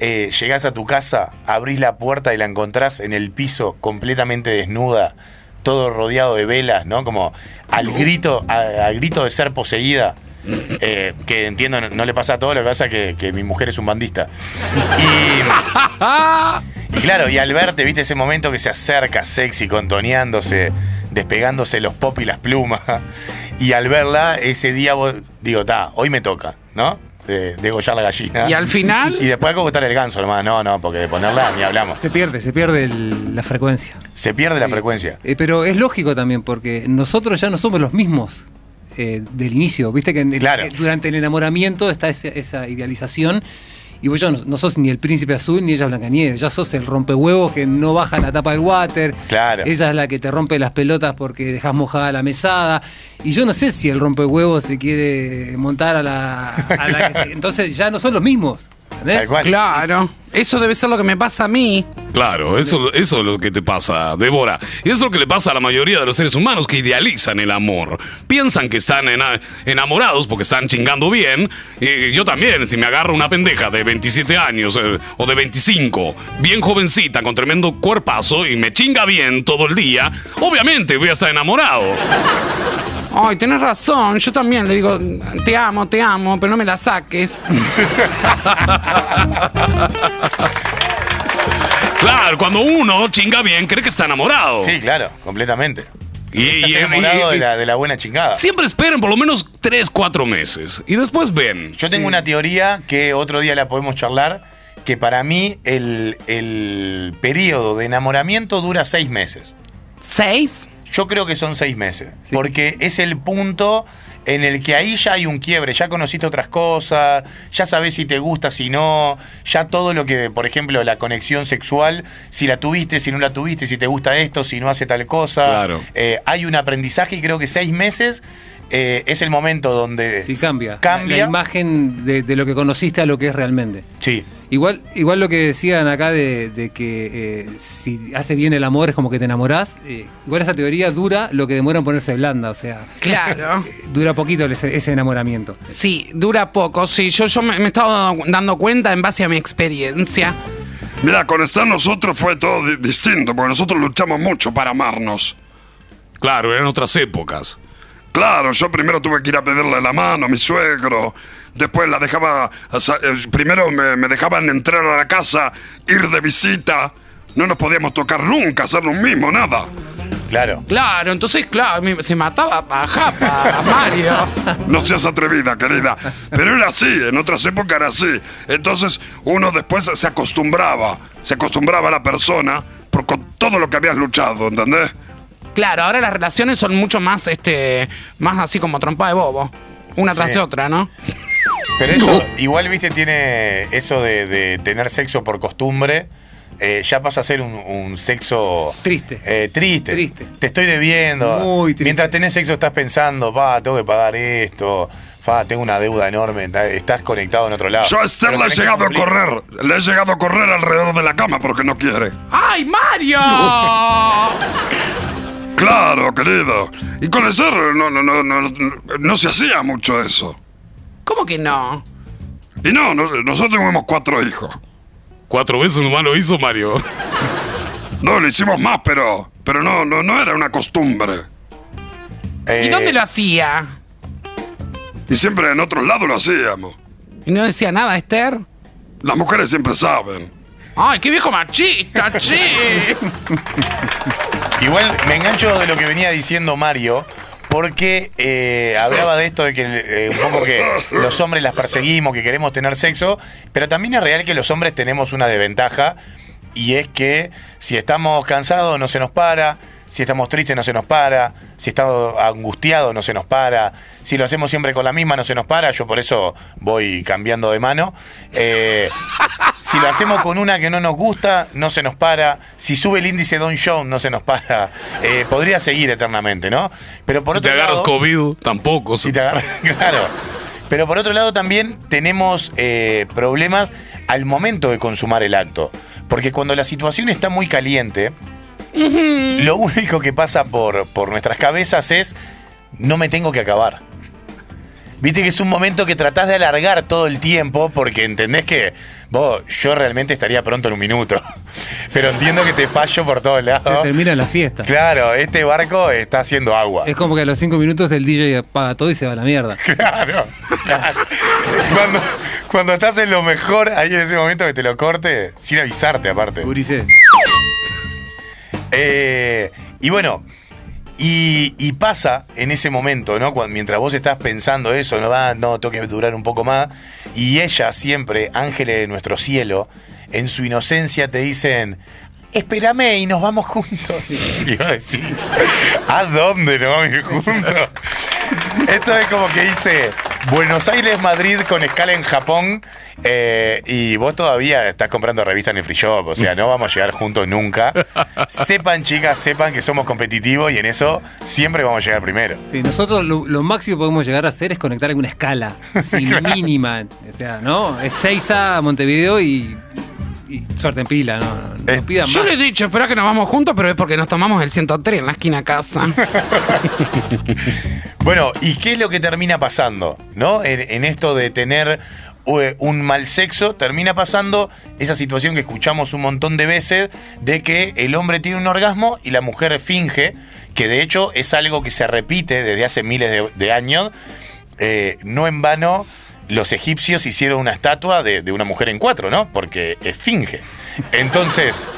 Speaker 9: eh, llegás a tu casa, abrís la puerta y la encontrás en el piso completamente desnuda, todo rodeado de velas, ¿no? Como al grito, a- al grito de ser poseída. eh, que entiendo, no, no le pasa a todo, lo que pasa es que, que mi mujer es un bandista. Y claro, y al verte, viste ese momento que se acerca sexy, contoneándose, despegándose los pop y las plumas. Y al verla, ese día vos, digo, ta, hoy me toca, ¿no? De, degollar la gallina.
Speaker 5: ¿Y al final?
Speaker 9: Y después hay que gustar el ganso, nomás. No, no, porque de ponerla ni hablamos.
Speaker 10: Se pierde, se pierde el- la frecuencia.
Speaker 9: Se pierde la frecuencia.
Speaker 10: Eh, pero es lógico también, porque nosotros ya no somos los mismos eh, del inicio. Viste que en el- eh, durante el enamoramiento está ese- esa idealización. Y vos ya no, no sos ni el príncipe azul ni ella Blancanieves, ya sos el rompehuevos que no baja la tapa del water.
Speaker 9: Claro.
Speaker 10: Ella es la que te rompe las pelotas porque dejas mojada la mesada. Y yo no sé si el rompehuevos se quiere montar a la. a la que se- entonces ya no son los mismos. ¿Entendés?
Speaker 5: Claro. Eso debe ser lo que me pasa a mí.
Speaker 4: Claro, eso, eso es lo que te pasa, Débora. Y es lo que le pasa a la mayoría de los seres humanos que idealizan el amor. Piensan que están ena- enamorados porque están chingando bien. Y yo también, si me agarro una pendeja de 27 años eh, o de 25, bien jovencita, con tremendo cuerpazo y me chinga bien todo el día, obviamente voy a estar enamorado.
Speaker 5: Ay, tenés razón. Yo también le digo, te amo, te amo, pero no me la saques.
Speaker 4: Claro, cuando uno chinga bien, cree que está enamorado.
Speaker 9: Sí, claro, completamente.
Speaker 4: Y,
Speaker 9: Estás
Speaker 4: y-
Speaker 9: enamorado
Speaker 4: y-
Speaker 9: de, la, de la buena chingada.
Speaker 4: Siempre esperen por lo menos 3, 4 meses. Y después ven.
Speaker 9: Yo tengo una teoría que otro día la podemos charlar, que para mí el, el periodo de enamoramiento dura seis meses.
Speaker 5: ¿Seis?
Speaker 9: Yo creo que son seis meses, porque es el punto en el que ahí ya hay un quiebre, ya conociste otras cosas, ya sabes si te gusta, si no, ya todo lo que, por ejemplo, la conexión sexual, si la tuviste, si no la tuviste, si te gusta esto, si no hace tal cosa.
Speaker 4: Claro.
Speaker 9: Eh, hay un aprendizaje y creo que seis meses eh, es el momento donde
Speaker 10: Sí, cambia.
Speaker 9: Cambia.
Speaker 10: La imagen de, de lo que conociste a lo que es realmente.
Speaker 9: Sí.
Speaker 10: Igual, igual lo que decían acá de, de que eh, si hace bien el amor es como que te enamorás. eh, igual esa teoría dura lo que demora en ponerse blanda, o sea.
Speaker 5: Claro.
Speaker 10: dura poquito ese, ese enamoramiento.
Speaker 5: Sí, dura poco. Sí, yo, yo me, me estaba dando cuenta en base a mi experiencia.
Speaker 7: Mira, con estar nosotros fue todo di- distinto, porque nosotros luchamos mucho para amarnos.
Speaker 4: Claro, eran otras épocas.
Speaker 7: Claro, yo primero tuve que ir a pedirle la mano a mi suegro, después la dejaba, eh, primero me, me dejaban entrar a la casa, ir de visita, no nos podíamos tocar nunca, hacer lo mismo, nada.
Speaker 9: Claro.
Speaker 5: Claro, entonces, claro, se mataba a Japa, a Mario.
Speaker 7: No seas atrevida, querida. Pero era así, en otras épocas era así. Entonces uno después se acostumbraba, se acostumbraba a la persona por con todo lo que habías luchado, ¿entendés?
Speaker 5: Claro, ahora las relaciones son mucho más, este, más así como trompa de bobo. Una tras
Speaker 9: Sí.
Speaker 5: de otra, ¿no?
Speaker 9: Pero eso, igual, viste, tiene eso de, de tener sexo por costumbre. eh, ya pasa a ser un, un sexo
Speaker 10: Triste.
Speaker 9: eh, triste.
Speaker 10: Triste.
Speaker 9: Te estoy debiendo.
Speaker 10: Muy triste.
Speaker 9: Mientras tenés sexo estás pensando, pa, tengo que pagar esto. Fa, tengo una deuda enorme. ta- Estás conectado en otro lado.
Speaker 7: Yo a Esther
Speaker 9: Pero
Speaker 7: le he
Speaker 9: tenés que
Speaker 7: llegado a
Speaker 9: cumplir.
Speaker 7: correr, le he llegado a correr alrededor de la cama porque no quiere.
Speaker 5: ¡Ay, Mario!
Speaker 7: Claro, querido. Y con Esther no, no, no, no, no se hacía mucho eso.
Speaker 5: ¿Cómo que no?
Speaker 7: Y no, no- nosotros tuvimos cuatro hijos.
Speaker 4: Cuatro veces nomás lo hizo Mario.
Speaker 7: No, lo hicimos más, pero, pero no, no, no era una costumbre.
Speaker 9: Eh,
Speaker 5: ¿Y dónde lo hacía?
Speaker 7: Y siempre en otros lados lo hacíamos.
Speaker 5: ¿Y no decía nada, Esther?
Speaker 7: Las mujeres siempre saben.
Speaker 5: ¡Ay, qué viejo machista, che!
Speaker 9: Igual me engancho de lo que venía diciendo Mario, porque eh, hablaba de esto de que eh, un poco que los hombres las perseguimos, que queremos tener sexo, pero también es real que los hombres tenemos una desventaja y es que si estamos cansados no se nos para, si estamos tristes no se nos para, si estamos angustiados no se nos para, si lo hacemos siempre con la misma no se nos para, yo por eso voy cambiando de mano. Eh, si lo hacemos con una que no nos gusta, no se nos para, si sube el índice Don Jones no se nos para, Eh, podría seguir eternamente, ¿no? Pero por
Speaker 4: Si
Speaker 9: otro
Speaker 4: te agarras
Speaker 9: lado,
Speaker 4: COVID, tampoco.
Speaker 9: si te agarras, claro. Pero por otro lado también tenemos eh, problemas al momento de consumar el acto. Porque cuando la situación está muy caliente, lo único que pasa por, por nuestras cabezas es no me tengo que acabar. Viste que es un momento que tratás de alargar todo el tiempo porque entendés que vos, yo realmente estaría pronto en un minuto. Pero entiendo que te fallo por todos
Speaker 10: Se
Speaker 9: lados.
Speaker 10: termina la fiesta.
Speaker 9: Claro, este barco está haciendo agua.
Speaker 10: Es como que a los cinco minutos el DJ apaga todo y se va a la mierda.
Speaker 9: Claro, claro. Cuando, cuando estás en lo mejor, ahí en ese momento que te lo corte, sin avisarte aparte. Eh, y bueno, y, y pasa en ese momento, ¿no? Cuando, mientras vos estás pensando eso, no va, no, tengo que durar un poco más. Y ella siempre, ángeles de nuestro cielo, en su inocencia te dicen, espérame y nos vamos juntos. Y vos decís, ¿a dónde nos vamos a ir juntos? Esto es como que dice Buenos Aires, Madrid con escala en Japón eh, y vos todavía estás comprando revistas en el free shop, o sea, no vamos a llegar juntos nunca. Sepan, chicas, sepan que somos competitivos y en eso siempre vamos a llegar primero.
Speaker 10: Sí, nosotros lo, lo máximo que podemos llegar a hacer es conectar alguna escala, así, mínima. O sea, ¿no? Es 6 a Montevideo y, y suerte en pila, ¿no? No nos pidan
Speaker 5: Yo
Speaker 10: más.
Speaker 5: le he dicho, espera que nos vamos juntos, pero es porque nos tomamos el 103 en la esquina casa.
Speaker 9: Bueno, ¿y qué es lo que termina pasando? ¿No? En, en esto de tener eh, un mal sexo, termina pasando esa situación que escuchamos un montón de veces de que el hombre tiene un orgasmo y la mujer finge, que de hecho es algo que se repite desde hace miles de, de años. Eh, no en vano, los egipcios hicieron una estatua de, una mujer en cuatro, ¿no? Porque es finge. Entonces.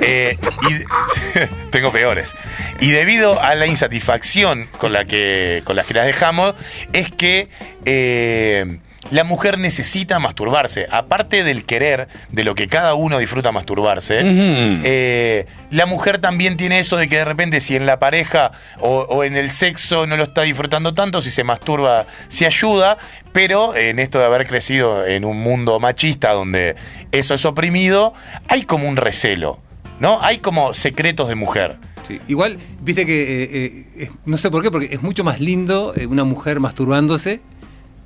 Speaker 9: eh, y- tengo peores. Y debido a la insatisfacción con la que, con la que las dejamos, es que eh, la mujer necesita masturbarse. Aparte del querer, de lo que cada uno disfruta masturbarse, eh, la mujer también tiene eso de que de repente si en la pareja o, o en el sexo no lo está disfrutando tanto, si se masturba, se ayuda, pero en esto de haber crecido en un mundo machista donde eso es oprimido, hay como un recelo, ¿no? Hay como secretos de mujer.
Speaker 10: Sí, Igual, viste que, eh, eh, no sé por qué, porque es mucho más lindo una mujer masturbándose,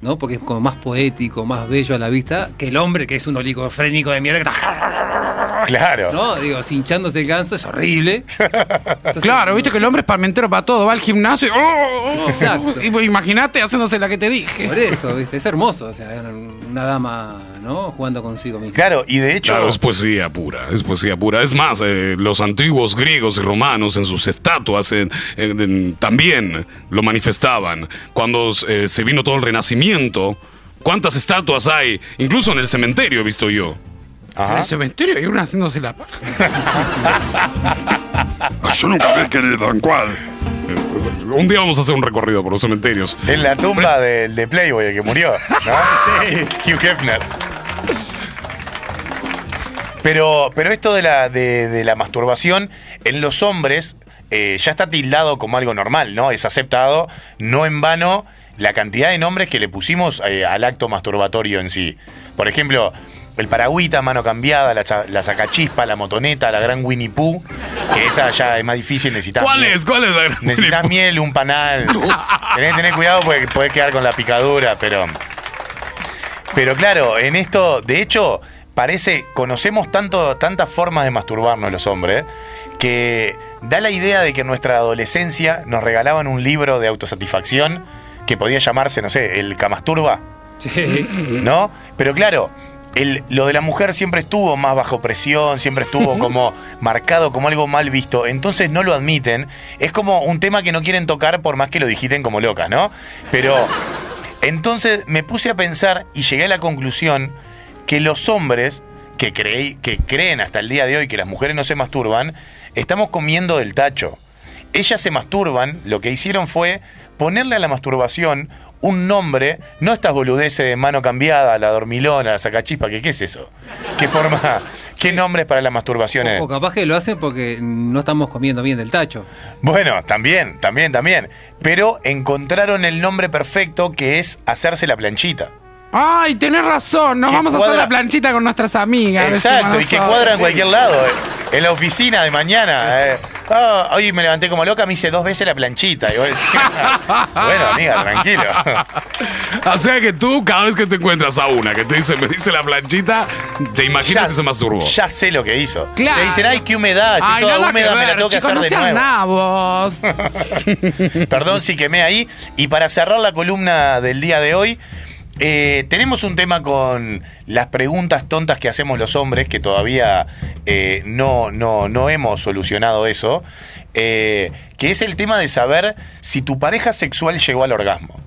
Speaker 10: ¿no? Porque es como más poético, más bello a la vista, que el hombre, que es un oligofrénico de mierda. que
Speaker 9: Claro.
Speaker 10: ¿No? Digo, hinchándose el ganso es horrible.
Speaker 5: claro, viste que el hombre es palmentero para todo, va al gimnasio y. ¡oh!
Speaker 10: Exacto.
Speaker 5: Y, Imagínate haciéndose la que te dije.
Speaker 10: Por eso, ¿viste? Es hermoso, o sea, una dama, ¿no? Jugando consigo misma.
Speaker 9: Claro, y de hecho.
Speaker 4: Claro, es poesía pura, es poesía pura. Es más, eh, los antiguos griegos y romanos en sus estatuas en- en- en- también lo manifestaban. Cuando eh, se vino todo el renacimiento, ¿cuántas estatuas hay? Incluso en el cementerio he visto yo.
Speaker 5: En el cementerio hay una haciéndose la paja.
Speaker 7: Yo nunca me he querido, ¿en cuál?
Speaker 4: Un día vamos a hacer un recorrido por los cementerios.
Speaker 9: En la tumba del de Playboy, el que murió, ¿no? Sí, Hugh Hefner. Pero, pero esto de la, de, de la masturbación en los hombres eh, ya está tildado como algo normal, ¿no? Es aceptado, no en vano, la cantidad de nombres que le pusimos eh, al acto masturbatorio en sí. Por ejemplo, el paragüita, mano cambiada, la, cha- la sacachispa, la motoneta, la gran Winnie Pooh, que esa ya es más difícil, necesitas
Speaker 4: ¿Cuál
Speaker 9: miel.
Speaker 4: es? ¿Cuál es la gran
Speaker 9: Necesitas miel, un panal. Tenés que tener cuidado porque podés quedar con la picadura, pero. Pero claro, en esto, de hecho, parece, conocemos tanto, tantas formas de masturbarnos los hombres, que da la idea de que en nuestra adolescencia nos regalaban un libro de autosatisfacción que podía llamarse, no sé, el Camasturba. ¿No? Pero claro, el- lo de la mujer siempre estuvo más bajo presión, siempre estuvo como marcado como algo mal visto, entonces no lo admiten. Es como un tema que no quieren tocar por más que lo digiten como locas, ¿no? Pero entonces me puse a pensar y llegué a la conclusión que los hombres que, creí, que creen hasta el día de hoy que las mujeres no se masturban, estamos comiendo del tacho. Ellas se masturban, lo que hicieron fue ponerle a la masturbación un nombre, no estas boludeces de mano cambiada, la dormilona, la sacachispa, que qué es eso? ¿Qué forma, qué nombres para las masturbaciones?
Speaker 10: O capaz que lo hacen porque no estamos comiendo bien del tacho.
Speaker 9: Bueno, también, también, también. Pero encontraron el nombre perfecto que es hacerse la planchita.
Speaker 5: Ay, tenés razón, nos
Speaker 9: Que
Speaker 5: vamos a hacer la planchita con nuestras amigas.
Speaker 9: Exacto, y que cuadra en cualquier lado. eh. En la oficina de mañana. eh. Ah, hoy me levanté como loca, me hice dos veces la planchita. Y vos decís, bueno, amiga, tranquilo.
Speaker 4: O sea que tú, cada vez que te encuentras a una que te dice, me dice la planchita, te imaginas que se masturbó.
Speaker 9: Ya sé lo que hizo.
Speaker 5: Claro.
Speaker 9: Le dicen, ay, qué humedad, estoy
Speaker 5: Ay,
Speaker 9: toda húmeda, me la tengo que hacer
Speaker 5: no
Speaker 9: de nuevo.
Speaker 5: nabos.
Speaker 9: Perdón si quemé ahí. Y para cerrar la columna del día de hoy, eh, tenemos un tema con las preguntas tontas que hacemos los hombres, que todavía eh, no, no, no hemos solucionado eso, eh, que es el tema de saber si tu pareja sexual llegó al orgasmo.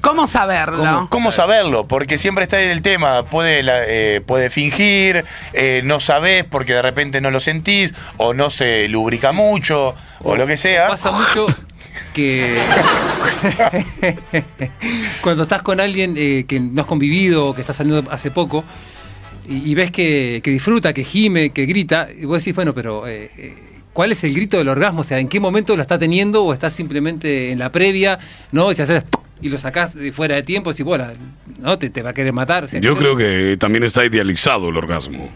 Speaker 5: ¿Cómo saberlo?
Speaker 9: ¿Cómo, cómo saberlo? Porque siempre está ahí el tema, puede, la- eh, puede fingir, eh, no sabés porque de repente no lo sentís, o no se lubrica mucho, o lo que sea.
Speaker 10: Pasa mucho que cuando estás con alguien eh, que no has convivido o que está saliendo hace poco y, y ves que, que disfruta, que gime, que grita, y vos decís, bueno, pero eh, eh, ¿cuál es el grito del orgasmo? O sea, ¿en qué momento lo está teniendo o estás simplemente en la previa, ¿no? Y si haces y lo sacás de fuera de tiempo, si la- ¿no? Te, te va a querer matar. o sea,
Speaker 4: Yo creo que también está idealizado el orgasmo.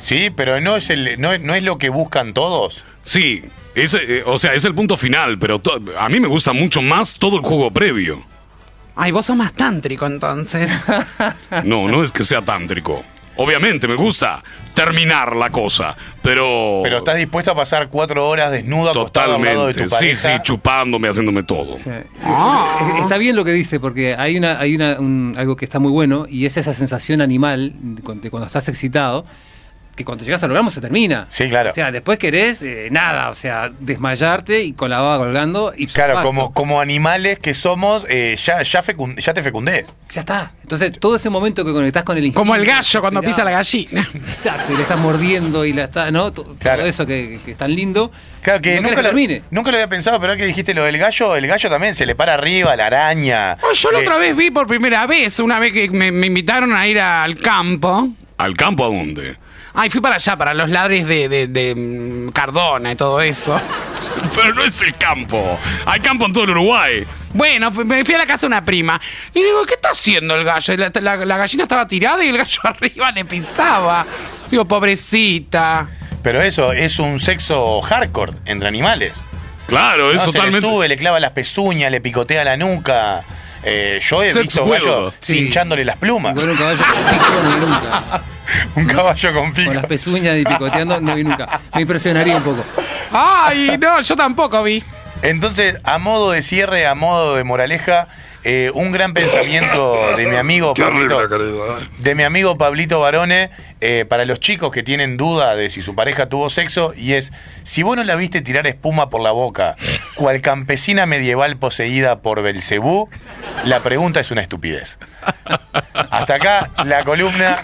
Speaker 9: Sí, pero no es, el, no, es- no es lo que buscan todos.
Speaker 4: Sí, es, eh, o sea, es el punto final, pero to- a mí me gusta mucho más todo el juego previo.
Speaker 5: Ay, vos sos más tántrico entonces.
Speaker 4: No, no es que sea tántrico. Obviamente me gusta terminar la cosa, pero...
Speaker 9: Pero estás dispuesto a pasar cuatro horas desnudo acostado al lado de tu
Speaker 4: Totalmente, sí,
Speaker 9: pareja.
Speaker 4: sí, chupándome, haciéndome todo.
Speaker 5: Ah.
Speaker 10: Es- Está bien lo que dice, porque hay una, hay una, un- algo que está muy bueno y es esa sensación animal de cuando estás excitado, que cuando llegas al orgasmo se termina.
Speaker 9: Sí, claro.
Speaker 10: O sea, después querés eh, nada, o sea, desmayarte y con la baba colgando y
Speaker 9: Claro, como, como animales que somos, eh, ya, ya, fecun- ya te fecundé.
Speaker 10: Ya está. Entonces, todo ese momento que conectás con el instinto.
Speaker 5: Como el gallo cuando pisa la gallina.
Speaker 10: Exacto, y le estás mordiendo y la está, ¿no? To- Todo eso que, que es tan lindo.
Speaker 9: Claro que
Speaker 10: no
Speaker 9: nunca lo,
Speaker 10: termine.
Speaker 9: nunca lo había pensado, pero ahora que dijiste lo del gallo, el gallo también se le para arriba, la araña.
Speaker 5: Oh, yo la
Speaker 9: Le-
Speaker 5: otra vez vi por primera vez, una vez que me, me invitaron a ir al campo.
Speaker 4: ¿Al campo a dónde?
Speaker 5: Ay, fui para allá, para los ladres de, de- de, mm, Cardona y todo eso.
Speaker 4: Pero no es el campo. Hay campo en todo el Uruguay.
Speaker 5: Bueno, me fui a la casa de una prima. Y digo, ¿qué está haciendo el gallo? La, la- la gallina estaba tirada y el gallo arriba le pisaba. Digo, pobrecita.
Speaker 9: Pero eso es un sexo hardcore entre animales.
Speaker 4: Claro, es
Speaker 9: No, Se
Speaker 4: totalmente...
Speaker 9: le sube, le clava las pezuñas, le picotea la nuca. Eh, yo he
Speaker 4: Sex
Speaker 9: visto gallos
Speaker 10: Sí.
Speaker 9: cinchándole las plumas.
Speaker 10: Igual un caballo con pico no vi nunca.
Speaker 9: Un caballo con pico.
Speaker 10: Con las pezuñas y picoteando no vi nunca. Me impresionaría un poco.
Speaker 5: Ay, no, yo tampoco vi.
Speaker 9: Entonces, a modo de cierre, a modo de moraleja, eh, un gran pensamiento de mi amigo Pablito.
Speaker 7: ¿eh?
Speaker 9: de mi amigo Pablito Barone, eh, para los chicos que tienen duda de si su pareja tuvo sexo, y es, si vos no la viste tirar espuma por la boca, cual campesina medieval poseída por Belcebú, la pregunta es una estupidez. Hasta acá la columna.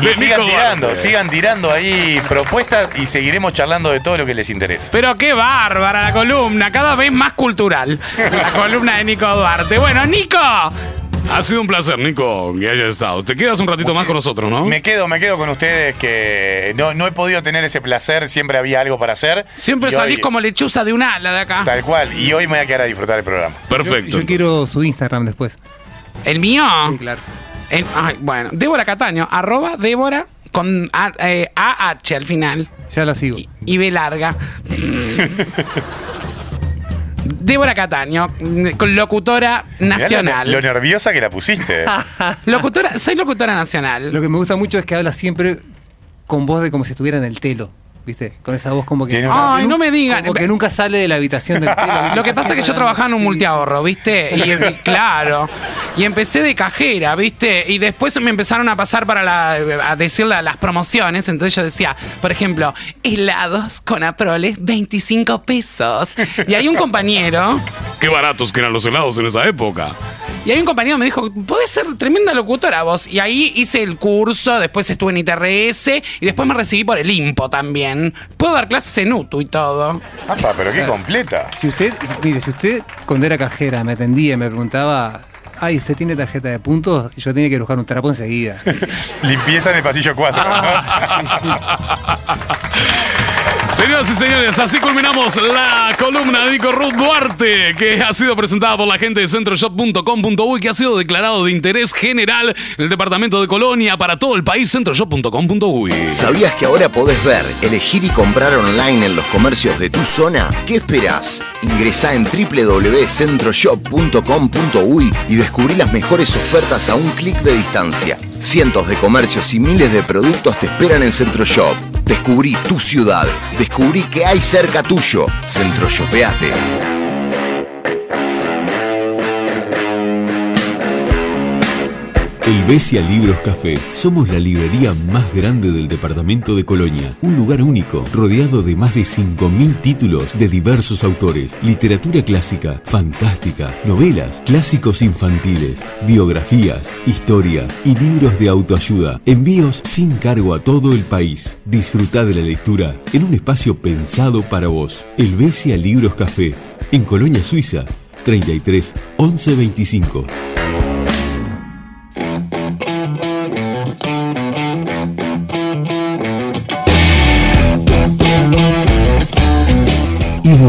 Speaker 9: Y sigan
Speaker 4: Nico
Speaker 9: tirando, sigan tirando ahí propuestas y seguiremos charlando de todo lo que les interese.
Speaker 5: Pero qué bárbara la columna, cada vez más cultural. La columna de Nico Duarte. Bueno, Nico.
Speaker 4: Ha sido un placer, Nico, que hayas estado. Te quedas un ratito más con nosotros, ¿no?
Speaker 9: Me quedo, me quedo con ustedes que no, no he podido tener ese placer, siempre había algo para hacer.
Speaker 5: Siempre salís
Speaker 9: hoy-
Speaker 5: como lechuza de un ala de acá.
Speaker 9: Tal cual, y hoy me voy a quedar a disfrutar el programa.
Speaker 4: Perfecto.
Speaker 10: Yo quiero su Instagram después.
Speaker 5: ¿El mío?
Speaker 10: Sí, claro.
Speaker 5: El- ay, bueno, Débora Cataño, arroba Débora con A- eh, AH al final
Speaker 10: Ya la sigo.
Speaker 5: y B larga. Débora Cataño, con locutora nacional.
Speaker 9: Lo, lo nerviosa que la pusiste.
Speaker 5: Locutora, soy locutora nacional.
Speaker 10: Lo que me gusta mucho es que habla siempre con voz de como si estuviera en el telo. ¿Viste? Con esa voz como que.
Speaker 5: Ay, no me digan.
Speaker 10: Como que nunca sale de la habitación del.
Speaker 5: Lo que pasa es que yo trabajaba en un multiahorro, ¿viste? Y, y claro. Y empecé de cajera, ¿viste? Y después me empezaron a pasar para la, a decir la- las promociones. Entonces yo decía, por ejemplo, helados con aproles, 25 pesos. Y hay un compañero.
Speaker 4: Qué baratos que eran los helados en esa época.
Speaker 5: Y ahí un compañero me dijo, podés ser tremenda locutora vos. Y ahí hice el curso, después estuve en ITRS y después me recibí por el IMPO también. Puedo dar clases en UTU y todo.
Speaker 9: Apa, pero qué completa.
Speaker 10: Si usted, mire, si usted cuando era cajera me atendía y me preguntaba, ay, ¿usted tiene tarjeta de puntos? Y yo tenía que buscar un trapo enseguida.
Speaker 9: Limpieza en el pasillo 4.
Speaker 4: Señoras y señores, así culminamos la columna de Nico Ruth Duarte, que ha sido presentada por la gente de centroshop.com.uy, que ha sido declarado de interés general en el departamento de Colonia para todo el país, centroshop.com.uy.
Speaker 8: ¿Sabías que ahora podés ver, elegir y comprar online en los comercios de tu zona? ¿Qué esperás? Ingresá en www.centroshop.com.uy y descubrí las mejores ofertas a un clic de distancia. Cientos de comercios y miles de productos te esperan en Centroshop. Descubrí tu ciudad. Que hay cerca tuyo. Centroshopeate.
Speaker 1: El Besia Libros Café. Somos la librería más grande del departamento de Colonia. Un lugar único, rodeado de más de 5.000 títulos de diversos autores. Literatura clásica, fantástica, novelas, clásicos infantiles, biografías, historia y libros de autoayuda. Envíos sin cargo a todo el país. Disfruta de la lectura en un espacio pensado para vos. El Besia Libros Café. En Colonia, Suiza. 33 11 25.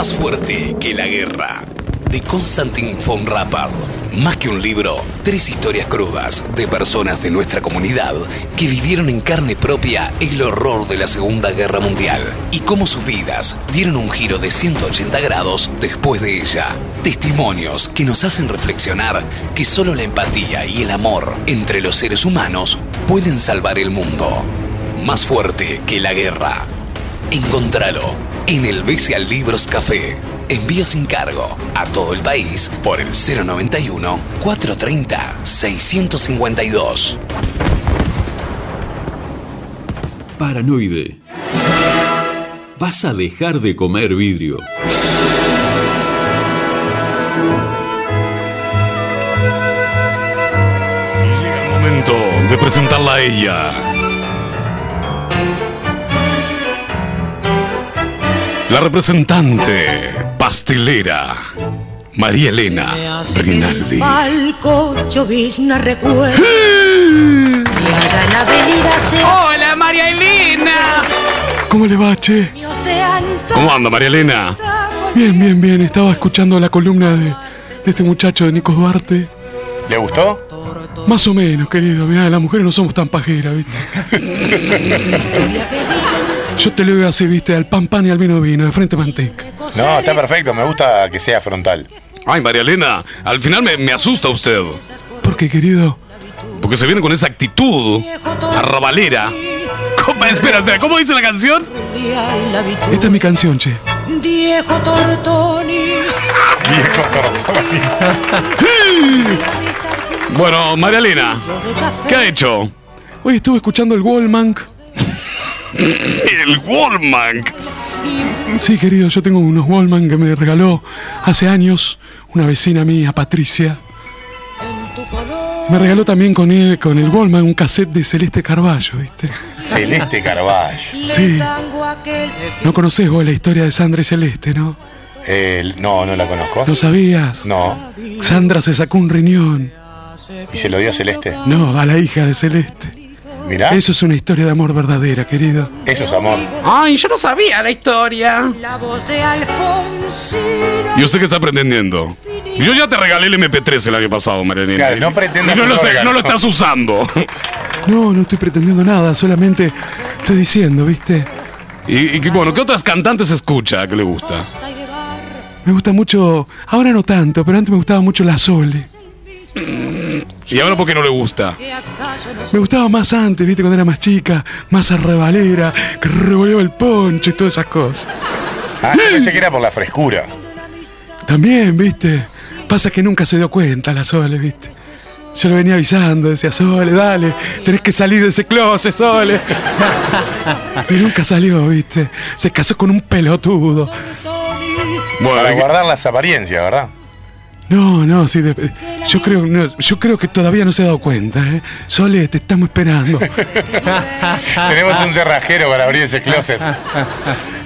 Speaker 15: Más fuerte que la guerra. De Konstantin von Rappard. Más que un libro, tres historias crudas de personas de nuestra comunidad que vivieron en carne propia el horror de la Segunda Guerra Mundial y cómo sus vidas dieron un giro de 180 grados después de ella. Testimonios que nos hacen reflexionar que solo la empatía y el amor entre los seres humanos pueden salvar el mundo. Más fuerte que la guerra. Encontralo en el Besial Libros Café. Envío sin cargo a todo el país por el 091 430 652.
Speaker 1: Paranoide. Vas a dejar de comer vidrio.
Speaker 4: Momento de presentarla a ella. La representante pastelera, María Elena Rinaldi.
Speaker 18: palco llovizna recuerdo y allá en la avenida se
Speaker 5: ¡Hola, María Elena!
Speaker 6: ¿Cómo le va, che?
Speaker 4: ¿Cómo anda, María Elena?
Speaker 6: Bien, bien, bien. Estaba escuchando la columna de, de este muchacho de Nico Duarte.
Speaker 9: ¿Le gustó?
Speaker 6: Más o menos, querido. Mirá, las mujeres no somos tan pajeras, ¿viste? Yo te leo así, ¿viste? Al pan pan y al vino vino, de frente manteca.
Speaker 9: No, está perfecto. Me gusta que sea frontal.
Speaker 4: Ay, María Elena, al final me, me asusta usted.
Speaker 6: ¿Por qué, querido?
Speaker 4: Porque se viene con esa actitud arrabalera. ¿Cómo, espera, espera, ¿cómo dice la canción?
Speaker 6: Esta es mi canción, che.
Speaker 18: viejo Tortoni
Speaker 4: Bueno, María Elena, ¿qué ha hecho?
Speaker 6: Hoy estuve escuchando el Wallman.
Speaker 4: El Wallman.
Speaker 6: Sí, querido, yo tengo unos Wallman que me regaló hace años una vecina mía, Patricia. Me regaló también con el, con el Wallman un cassette de Celeste Carballo, ¿viste?
Speaker 9: Celeste Carballo.
Speaker 6: Sí. No conoces vos la historia de Sandra y Celeste, ¿no?
Speaker 9: Eh, no, no la conozco.
Speaker 6: ¿No sabías?
Speaker 9: No.
Speaker 6: Sandra se sacó un riñón.
Speaker 9: ¿Y se lo dio a Celeste?
Speaker 6: No, a la hija de Celeste.
Speaker 9: Mirá.
Speaker 6: Eso es una historia de amor verdadera, querido.
Speaker 9: Eso es amor.
Speaker 5: Ay, yo no sabía la historia.
Speaker 18: la voz de Alfonsina
Speaker 4: ¿Y usted qué está pretendiendo? Yo ya te regalé el MP3 el año pasado, María Elena.
Speaker 9: Claro, no pretendas
Speaker 4: Y no no lo estás usando.
Speaker 19: No, no estoy pretendiendo nada, solamente estoy diciendo, ¿viste?
Speaker 4: Y, y, bueno, ¿qué otras cantantes escucha que le gusta?
Speaker 19: Me gusta mucho, ahora no tanto, pero antes me gustaba mucho la Sole.
Speaker 4: ¿Y ahora por qué no le gusta?
Speaker 19: Me gustaba más antes, ¿viste? Cuando era más chica, más arrebalera, que revoleaba el poncho y todas esas cosas.
Speaker 9: Ah, yo pensé que era por la frescura.
Speaker 19: También, ¿viste? Pasa que nunca se dio cuenta la Sole, ¿viste? Yo le venía avisando, decía, Sole, dale, tenés que salir de ese closet, Sole. y nunca salió, ¿viste? Se casó con un pelotudo.
Speaker 9: Para guardar las apariencias, ¿verdad?
Speaker 19: No, no, sí, de- yo creo, no, yo creo que todavía no se ha dado cuenta, ¿eh? Sole, te estamos esperando.
Speaker 9: Tenemos un cerrajero para abrir ese closet.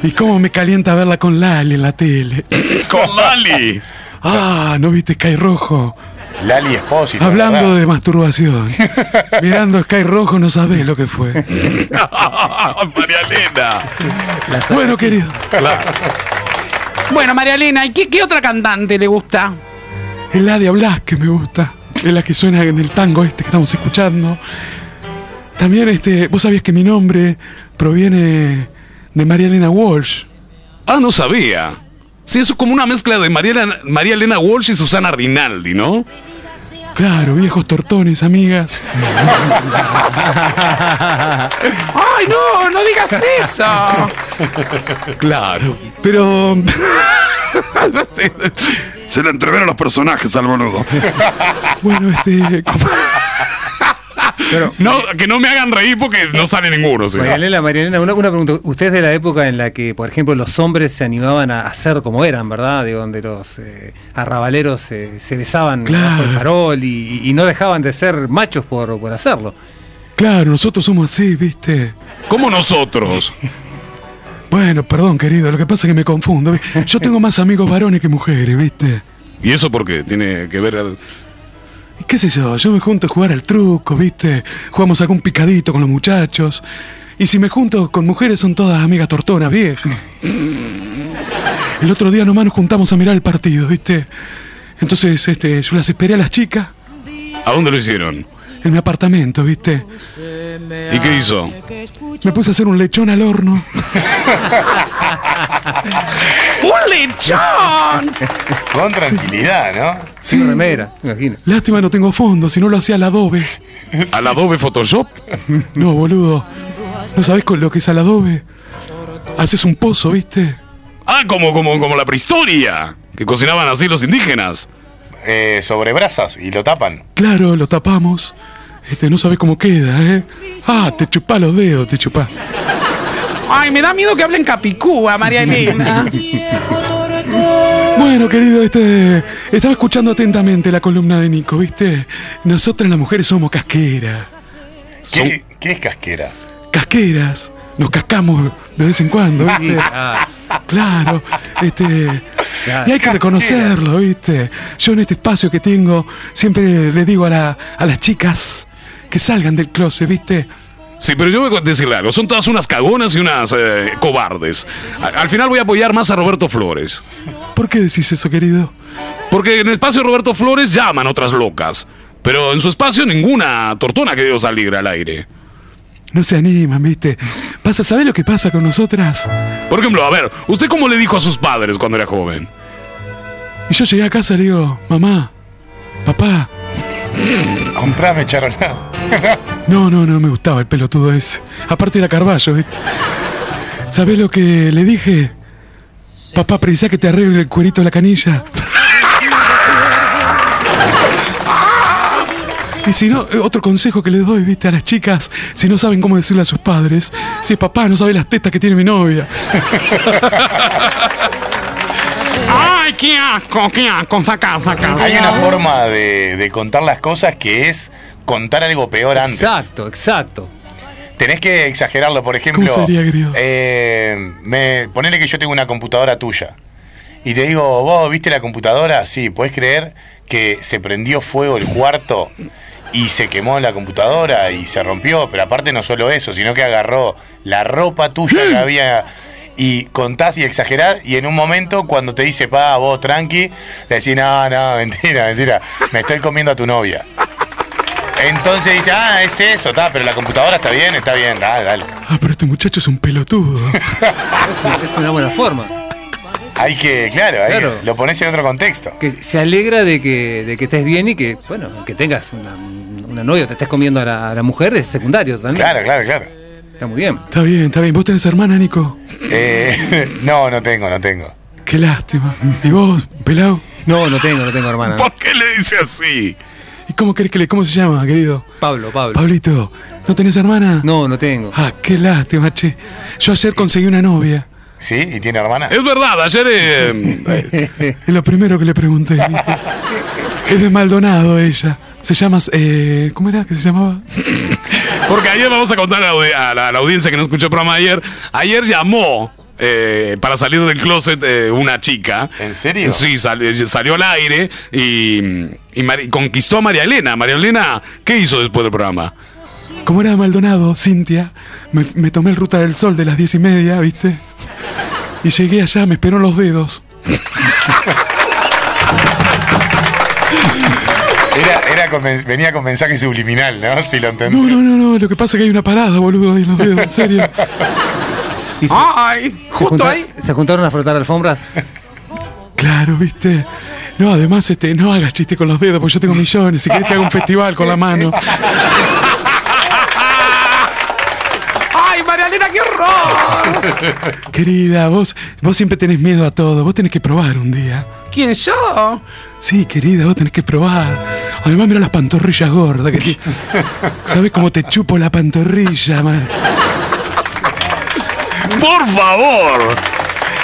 Speaker 19: y cómo me calienta verla con Lali en la tele.
Speaker 4: ¿Con Lali?
Speaker 19: Ah, ¿no viste Sky Rojo?
Speaker 9: Lali Espósito.
Speaker 19: Hablando
Speaker 9: ¿verdad?
Speaker 19: de masturbación. Mirando Sky Rojo no sabés lo que fue.
Speaker 4: María Elena.
Speaker 19: Bueno, querido.
Speaker 5: Bueno, María Elena, ¿y qué, qué otra cantante le gusta?
Speaker 19: Es Ladia Blas que me gusta. Es la que suena en el tango este que estamos escuchando. También, este, vos sabías que mi nombre proviene de María Elena Walsh.
Speaker 4: Ah, no sabía. Sí, eso es como una mezcla de María Elena Walsh y Susana Rinaldi, ¿no?
Speaker 19: Claro, viejos tortones, amigas.
Speaker 5: ¡Ay, no! ¡No digas eso!
Speaker 19: Claro, pero.
Speaker 7: Se le entreveron los personajes al boludo.
Speaker 19: Bueno, este.
Speaker 4: No, que no me hagan reír porque no sale ninguno. ¿sí?
Speaker 10: María Elena, María Elena, una, una pregunta. Usted es de la época en la que, por ejemplo, los hombres se animaban a hacer como eran, ¿verdad? De donde los eh, arrabaleros eh, se besaban
Speaker 19: Claro.
Speaker 10: el farol y, y no dejaban de ser machos por, por hacerlo.
Speaker 19: Claro, nosotros somos así, ¿viste?
Speaker 4: ¿Cómo nosotros?
Speaker 19: Bueno, perdón, querido, lo que pasa es que me confundo. Yo tengo más amigos varones que mujeres, ¿viste?
Speaker 4: ¿Y eso por qué? Tiene que ver.
Speaker 19: Y qué sé yo, yo me junto a jugar al truco, ¿viste? Jugamos algún picadito con los muchachos. Y si me junto con mujeres son todas amigas tortonas viejas. El otro día nomás nos juntamos a mirar el partido, ¿viste? Entonces, este, yo las esperé a las chicas
Speaker 4: ¿A dónde lo hicieron?
Speaker 19: en mi apartamento, ¿viste?
Speaker 4: ¿Y qué hizo?
Speaker 19: Me puse a hacer un lechón al horno.
Speaker 5: ¡Un lechón!
Speaker 9: Con tranquilidad, ¿no?
Speaker 10: Sin remera, me imagino.
Speaker 19: Lástima no tengo fondo, si no lo hacía al adobe.
Speaker 4: ¿Al Adobe Photoshop?
Speaker 19: No, boludo. ¿No sabés con lo que es al adobe? Haces un pozo, ¿viste?
Speaker 4: Ah, como, como, como la prehistoria. Que cocinaban así los indígenas.
Speaker 9: Eh, sobre brasas y lo tapan.
Speaker 19: Claro, lo tapamos. Este, no sabés cómo queda, ¿eh? Ah, te chupá los dedos, te chupá.
Speaker 5: Ay, me da miedo que hablen capicúa, María Elena.
Speaker 19: Bueno, querido, este, estaba escuchando atentamente la columna de Nico, ¿viste? Nosotras las mujeres somos casqueras.
Speaker 9: ¿Qué, qué es casquera?
Speaker 19: Casqueras. Nos cascamos de vez en cuando, ¿viste? Claro, este. Y hay que reconocerlo, ¿viste? Yo en este espacio que tengo, siempre le digo a, la- a las chicas que salgan del closet, ¿viste?
Speaker 4: Sí, pero yo voy a decirle algo. Son todas unas cagonas y unas eh, cobardes. Al final voy a apoyar más a Roberto Flores.
Speaker 19: ¿Por qué decís eso, querido?
Speaker 4: Porque en el espacio de Roberto Flores llaman otras locas. Pero en su espacio ninguna tortona que dio salir al aire.
Speaker 19: No se animan, ¿viste? Pasa, ¿sabés lo que pasa con nosotras?
Speaker 4: Por ejemplo, a ver, ¿usted cómo le dijo a sus padres cuando era joven?
Speaker 19: Y yo llegué a casa y le digo, mamá, papá.
Speaker 9: Comprame charoná.
Speaker 19: No, no, no me gustaba el pelotudo ese. Aparte era Carballo, ¿viste? ¿Sabés lo que le dije? Papá, precisá que te arregle el cuerito de la canilla. Y si no, eh, otro consejo que les doy, viste, a las chicas, si no saben cómo decirle a sus padres, si papá no sabe las tetas que tiene mi novia.
Speaker 6: ¡Ay, qué asco, qué asco! Saca, saca.
Speaker 9: Hay una forma de, de contar las cosas que es contar algo peor antes.
Speaker 10: Exacto, exacto.
Speaker 9: Tenés que exagerarlo, por ejemplo.
Speaker 19: ¿Cómo sería, querido?
Speaker 9: eh, me, ponele que yo tengo una computadora tuya. Y te digo, vos viste la computadora, sí, ¿puedes creer que se prendió fuego el cuarto y se quemó la computadora y se rompió? Pero aparte no solo eso, sino que agarró la ropa tuya que había y contás y exagerás y en un momento cuando te dice, pa, vos tranqui, le decís, no, no, mentira, mentira, me estoy comiendo a tu novia. Entonces dice, ah, es eso, está, pero la computadora está bien, está bien, dale, dale.
Speaker 19: Ah, pero este muchacho es un pelotudo.
Speaker 10: es, es una buena forma.
Speaker 9: Hay que, claro, ahí
Speaker 10: Claro.
Speaker 9: lo pones en otro contexto.
Speaker 10: Que se alegra de que, de que estés bien y que, bueno, que tengas una, una novia, te estés comiendo a la, a la mujer, es secundario también.
Speaker 9: Claro, claro, claro.
Speaker 10: Está muy bien.
Speaker 19: Está bien, está bien. ¿Vos tenés hermana, Nico?
Speaker 9: Eh, no, no tengo, no tengo.
Speaker 19: Qué lástima. ¿Y vos, pelado?
Speaker 10: No, no tengo, no tengo hermana.
Speaker 4: ¿Por qué le dice así?
Speaker 19: ¿Y cómo querés que le... ¿Cómo se llama, querido?
Speaker 10: Pablo, Pablo.
Speaker 19: Pablito, ¿no tenés hermana?
Speaker 10: No, no tengo.
Speaker 19: Ah, qué lástima, che. Yo ayer conseguí una novia.
Speaker 9: ¿Sí? ¿Y tiene hermana?
Speaker 4: Es verdad, ayer... eh,
Speaker 19: Es lo primero que le pregunté, ¿viste? Es de Maldonado ella. Se llama... eh, ¿Cómo era que se llamaba?
Speaker 4: Porque ayer vamos a contar a la, audi- a la- a la audiencia que no escuchó el programa ayer. Ayer llamó eh, para salir del closet eh, una chica.
Speaker 9: ¿En serio?
Speaker 4: Sí, sal- salió al aire y, y conquistó a María Elena. María Elena, ¿qué hizo después del programa?
Speaker 19: Como era de Maldonado, Cintia, me, me tomé el Ruta del Sol de las diez y media, ¿viste? Y llegué allá, me esperó los dedos.
Speaker 9: Era, era con venía con mensaje subliminal, ¿no? Si lo entendí.
Speaker 19: No, no, no, no, lo que pasa es que hay una parada, boludo, ahí en los dedos, en serio.
Speaker 10: Y se,
Speaker 5: Ay,
Speaker 10: se
Speaker 5: justo
Speaker 10: junta-
Speaker 5: ahí.
Speaker 10: ¿Se juntaron a frotar alfombras?
Speaker 19: Claro, ¿viste? No, además, este, no hagas chiste con los dedos, porque yo tengo millones. Si querés te hago un festival con la mano.
Speaker 5: Ay, María Elena, qué horror.
Speaker 19: Querida, vos, vos siempre tenés miedo a todo. Vos tenés que probar un día.
Speaker 5: ¿Quién yo?
Speaker 19: Sí, querida, vos tenés que probar. Además, mira las pantorrillas gordas que tiene. ¿Sabés cómo te chupo la pantorrilla, man?
Speaker 4: Por favor.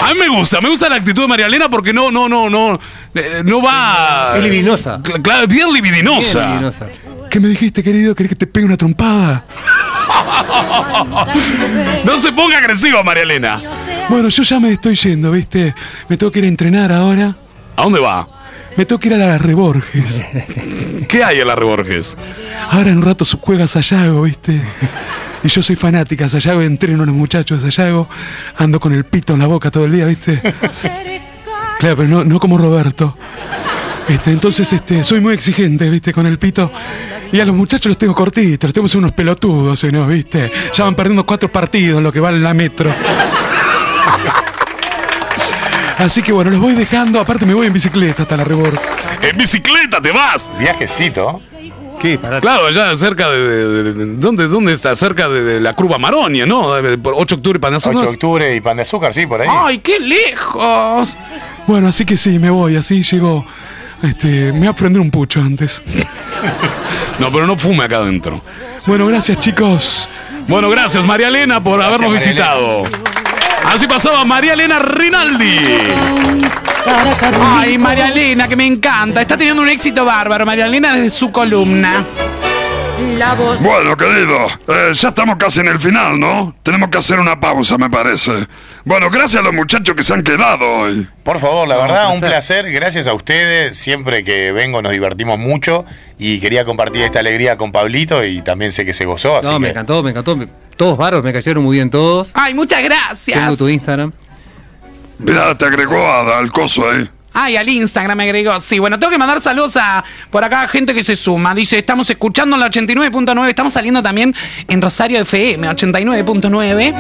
Speaker 4: A mí me gusta, me gusta la actitud de María Elena porque no, no, no, no, eh, no va.
Speaker 10: Es libidinosa.
Speaker 4: Cl- Claro, bien libidinosa.
Speaker 10: Bien libidinosa.
Speaker 19: ¿Qué me dijiste, querido? ¿Querés que te pegue una trompada?
Speaker 4: No se ponga agresiva, María Elena.
Speaker 19: Bueno, yo ya me estoy yendo, ¿viste? Me tengo que ir a entrenar ahora.
Speaker 4: ¿A dónde va?
Speaker 19: Me tengo que ir a la Reborges.
Speaker 4: ¿Qué hay en la Reborges?
Speaker 19: Ahora en rato juega Sayago, ¿viste? Y yo soy fanática Sayago, entreno a los muchachos de Sayago, ando con el pito en la boca todo el día, ¿viste? Claro, pero no, no como Roberto. Este, entonces, este, soy muy exigente, ¿viste? Con el pito. Y a los muchachos los tengo cortitos, los ser unos pelotudos, ¿no? ¿Viste? Ya van perdiendo cuatro partidos en lo que vale la metro. Así que bueno, los voy dejando. Aparte me voy en bicicleta hasta la rebor.
Speaker 4: En bicicleta te vas.
Speaker 9: Viajecito.
Speaker 10: ¿Qué? Pará.
Speaker 4: Claro, allá cerca de. de- de- de- ¿dónde, ¿Dónde está? Cerca de, de la Curva Maronia, ¿no? De- Por 8 de octubre y
Speaker 9: 8
Speaker 4: Panazonas.
Speaker 9: de octubre y pan de azúcar, sí, por ahí.
Speaker 5: Ay, qué lejos.
Speaker 19: Bueno, así que sí, me voy. Así llego. Este, me voy a prender un pucho antes.
Speaker 4: No, pero no fume acá adentro.
Speaker 19: Bueno, gracias chicos.
Speaker 4: Bueno, gracias María Elena por habernos
Speaker 9: María
Speaker 4: visitado. Así pasaba María Elena Rinaldi.
Speaker 5: Ay, María Elena, que me encanta. Está teniendo un éxito bárbaro, María Elena, desde su columna.
Speaker 18: La voz
Speaker 7: Bueno, querido, eh, ya estamos casi en el final, ¿no? Tenemos que hacer una pausa, me parece. Bueno, gracias a los muchachos que se han quedado hoy.
Speaker 9: Por favor, la verdad,
Speaker 10: un
Speaker 9: un
Speaker 10: placer.
Speaker 9: placer. Gracias a ustedes. Siempre que vengo nos divertimos mucho. Y quería compartir esta alegría con Pablito y también sé que se gozó. Así
Speaker 10: No, me
Speaker 9: que-
Speaker 10: encantó, me encantó. Todos bárbaros, me cayeron muy bien todos.
Speaker 5: Ay, muchas gracias.
Speaker 10: Tengo tu Instagram.
Speaker 7: Mirá, te agregó a- al coso ahí.
Speaker 5: Ay, al Instagram me agregó. Sí, bueno, tengo que mandar saludos a por acá gente que se suma. Dice, estamos escuchando en la 89.9. Estamos saliendo también en Rosario FM, 89.9.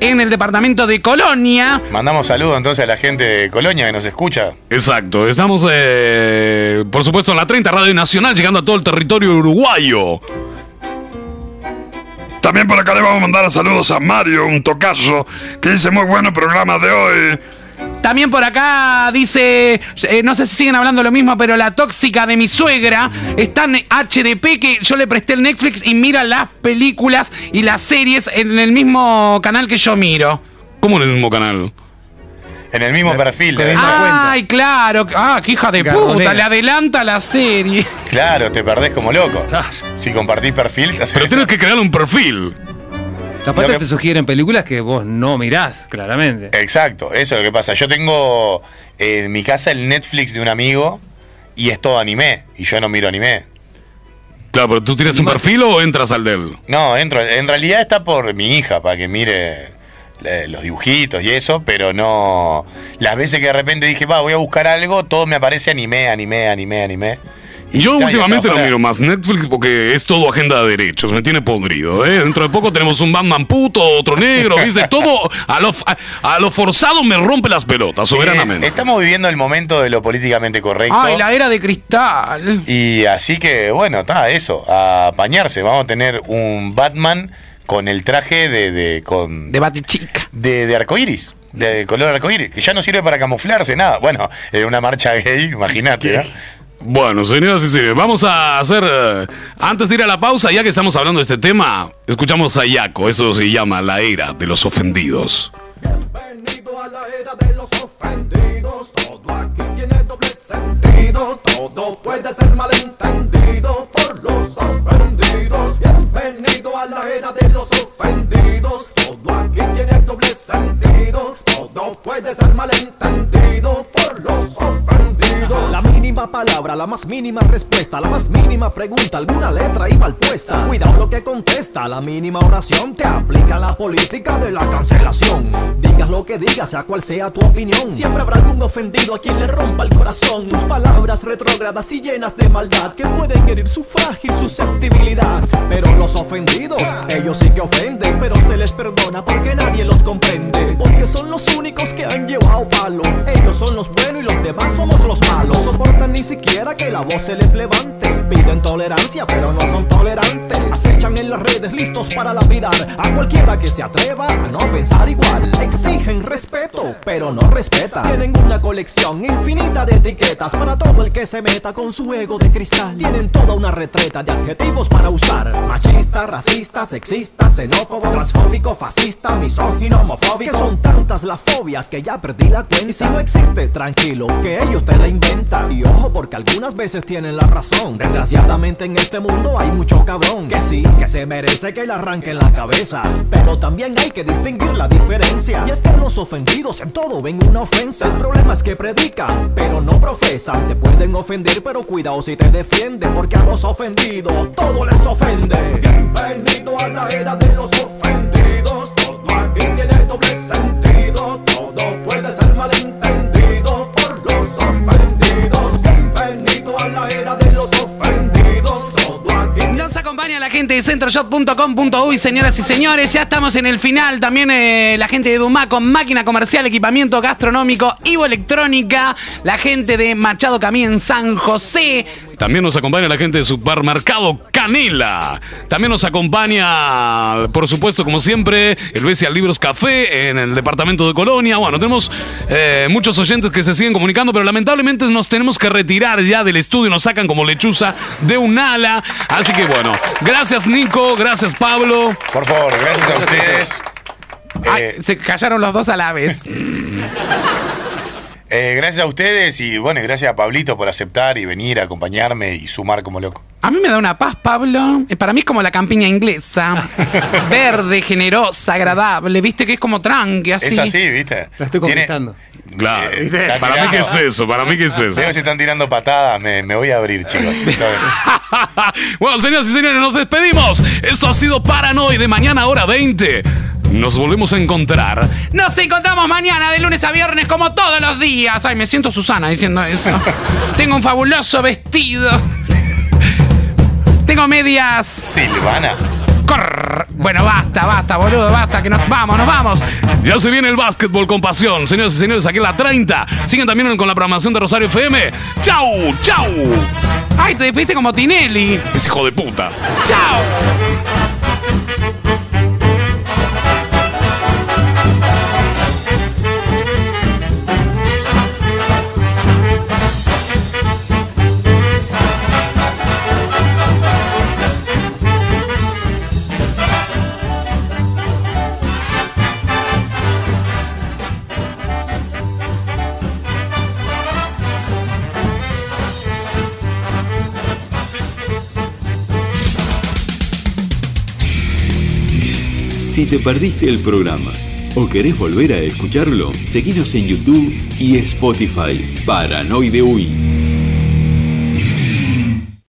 Speaker 5: En el departamento de Colonia.
Speaker 9: Mandamos saludos entonces a la gente de Colonia que nos escucha.
Speaker 4: Exacto, estamos, eh, por supuesto, en la 30 Radio Nacional, llegando a todo el territorio uruguayo.
Speaker 7: También por acá le vamos a mandar saludos a Mario, un tocayo, que dice muy bueno programa de hoy.
Speaker 5: También por acá dice, eh, no sé si siguen hablando lo mismo, pero la tóxica de mi suegra está en HDP, que yo le presté el Netflix y mira las películas y las series en el mismo canal que yo miro.
Speaker 4: ¿Cómo en el mismo canal?
Speaker 9: En el mismo perfil.
Speaker 10: te
Speaker 9: ¿eh?
Speaker 5: Ay, claro. Ah, qué hija de
Speaker 10: Garronera.
Speaker 5: puta. Le adelanta la serie.
Speaker 9: Claro, te perdés como loco. Si compartís perfil, te haces-
Speaker 4: Pero tienes que crear un perfil.
Speaker 10: Aparte
Speaker 9: que-
Speaker 10: te sugieren películas que vos no mirás, claramente.
Speaker 9: Exacto, eso es lo que pasa. Yo tengo eh, en mi casa el Netflix de un amigo y es todo anime. Y yo no miro anime.
Speaker 4: Claro, pero tú tienes un perfil o entras al de él.
Speaker 9: No, entro. En realidad está por mi hija, para que mire eh, los dibujitos y eso, pero no. Las veces que de repente dije, va, voy a buscar algo, todo me aparece anime, anime, anime, anime.
Speaker 4: Yo
Speaker 9: Ya, ya
Speaker 4: últimamente
Speaker 9: está,
Speaker 4: no miro más Netflix porque es todo agenda de derechos, me tiene podrido. ¿eh? Dentro de poco tenemos un Batman puto, otro negro, ¿viste? Todo a lo, a, a lo forzado me rompe las pelotas, soberanamente.
Speaker 9: Eh, estamos viviendo el momento de lo políticamente correcto.
Speaker 5: Ay, la era de cristal.
Speaker 9: Y así que, bueno, está, eso, a apañarse. Vamos a tener un Batman con el traje de. de con,
Speaker 5: de Batichica.
Speaker 9: De, de arcoiris. De color arcoíris, que ya no sirve para camuflarse, nada. Bueno, en una marcha gay, imagínate. ¿eh?
Speaker 4: Bueno, señoras y señores, vamos a hacer. eh, antes de ir a la pausa, ya que estamos hablando de este tema, escuchamos a Yaco. Eso se llama la era de los ofendidos.
Speaker 20: Bienvenido a la era de los ofendidos. Todo aquí tiene doble sentido. Todo puede ser malentendido por los ofendidos. Bienvenido a la era de los ofendidos. Todo aquí tiene doble sentido. Todo puede ser malentendido por los ofendidos. La mínima palabra, la más mínima respuesta, la más mínima pregunta, alguna letra y mal puesta. Cuidado lo que contesta, la mínima oración te aplica la política de la cancelación. Digas lo que digas, sea cual sea tu opinión. Siempre habrá algún ofendido a quien le rompa el corazón. Tus palabras retrógradas y llenas de maldad que pueden herir su frágil susceptibilidad. Pero los ofendidos, ellos sí que ofenden, pero se les perdona porque nadie los comprende. Porque son los únicos que han llevado palo. Ellos son los buenos y los demás somos los malos. No soportan ni siquiera que la voz se les levante. Piden tolerancia, pero no son tolerantes. Acechan en las redes listos para lapidar a cualquiera que se atreva a no pensar igual. Exigen respeto, pero no respetan. Tienen una colección infinita de etiquetas para todo el que se meta con su ego de cristal. Tienen toda una retreta de adjetivos para usar: machista, racista, sexista, xenófobo, transfóbico, fascista, misógino, homofóbico. Que son tantas las fobias que ya perdí la cuenta. Y si no existe, tranquilo, que ellos te la inventan. Y ojo, porque algunas veces tienen la razón. Desgraciadamente en este mundo hay mucho cabrón que sí, que se merece que le arranquen la cabeza. Pero también hay que distinguir la diferencia. Y es que los ofendidos en todo ven una ofensa. El problema es que predican, pero no profesan. Te pueden ofender, pero cuidado si te defienden. Porque a los ofendidos todo les ofende.
Speaker 5: centroshop.com.uy, señoras y señores. Ya estamos en el final. También eh, la gente de Dumaco, máquina comercial, equipamiento gastronómico, Ivo Electrónica. La gente de Machado Camí en San José.
Speaker 4: También nos acompaña la gente de Supermercado Canela. También nos acompaña, por supuesto, como siempre, el Besia Libros Café en el departamento de Colonia. Bueno, tenemos eh, muchos oyentes que se siguen comunicando, pero lamentablemente nos tenemos que retirar ya del estudio. Nos sacan como lechuza de un ala. Así que bueno, gracias Nico, gracias Pablo.
Speaker 9: Por favor, gracias a ustedes.
Speaker 5: Ay, se callaron los dos a la vez.
Speaker 9: Eh, gracias a ustedes y bueno, y gracias a Pablito por aceptar y venir a acompañarme y sumar como loco.
Speaker 5: A mí me da una paz, Pablo. Eh, Para mí es como la campiña inglesa. Verde, generosa, agradable. Viste que es como tranqui, así.
Speaker 9: Es así, ¿viste?
Speaker 10: La estoy
Speaker 9: Tiene-
Speaker 10: conquistando.
Speaker 4: Claro.
Speaker 9: Están
Speaker 4: Para mí que es eso, para mí que es eso.
Speaker 9: Veo se están tirando patadas, me, me voy a abrir, chicos.
Speaker 4: Bueno, señoras y señores, nos despedimos. Esto ha sido Paranoide. Mañana, hora 20. Nos volvemos a encontrar.
Speaker 5: Nos encontramos mañana de lunes a viernes como todos los días. Ay, me siento Susana diciendo eso. Tengo un fabuloso vestido. Tengo medias.
Speaker 9: Silvana.
Speaker 5: Corr. Bueno, basta, basta, boludo, basta, que nos vamos, nos vamos.
Speaker 4: Ya se viene el básquetbol con pasión. Señoras y señores, aquí en la 30. Siguen también con la programación de Rosario FM. ¡Chau! ¡Chau!
Speaker 5: Ay, te despediste como Tinelli.
Speaker 4: Es hijo de puta.
Speaker 5: ¡Chao!
Speaker 1: Si te perdiste el programa o querés volver a escucharlo, seguinos en YouTube y Spotify. Paranoide Uy.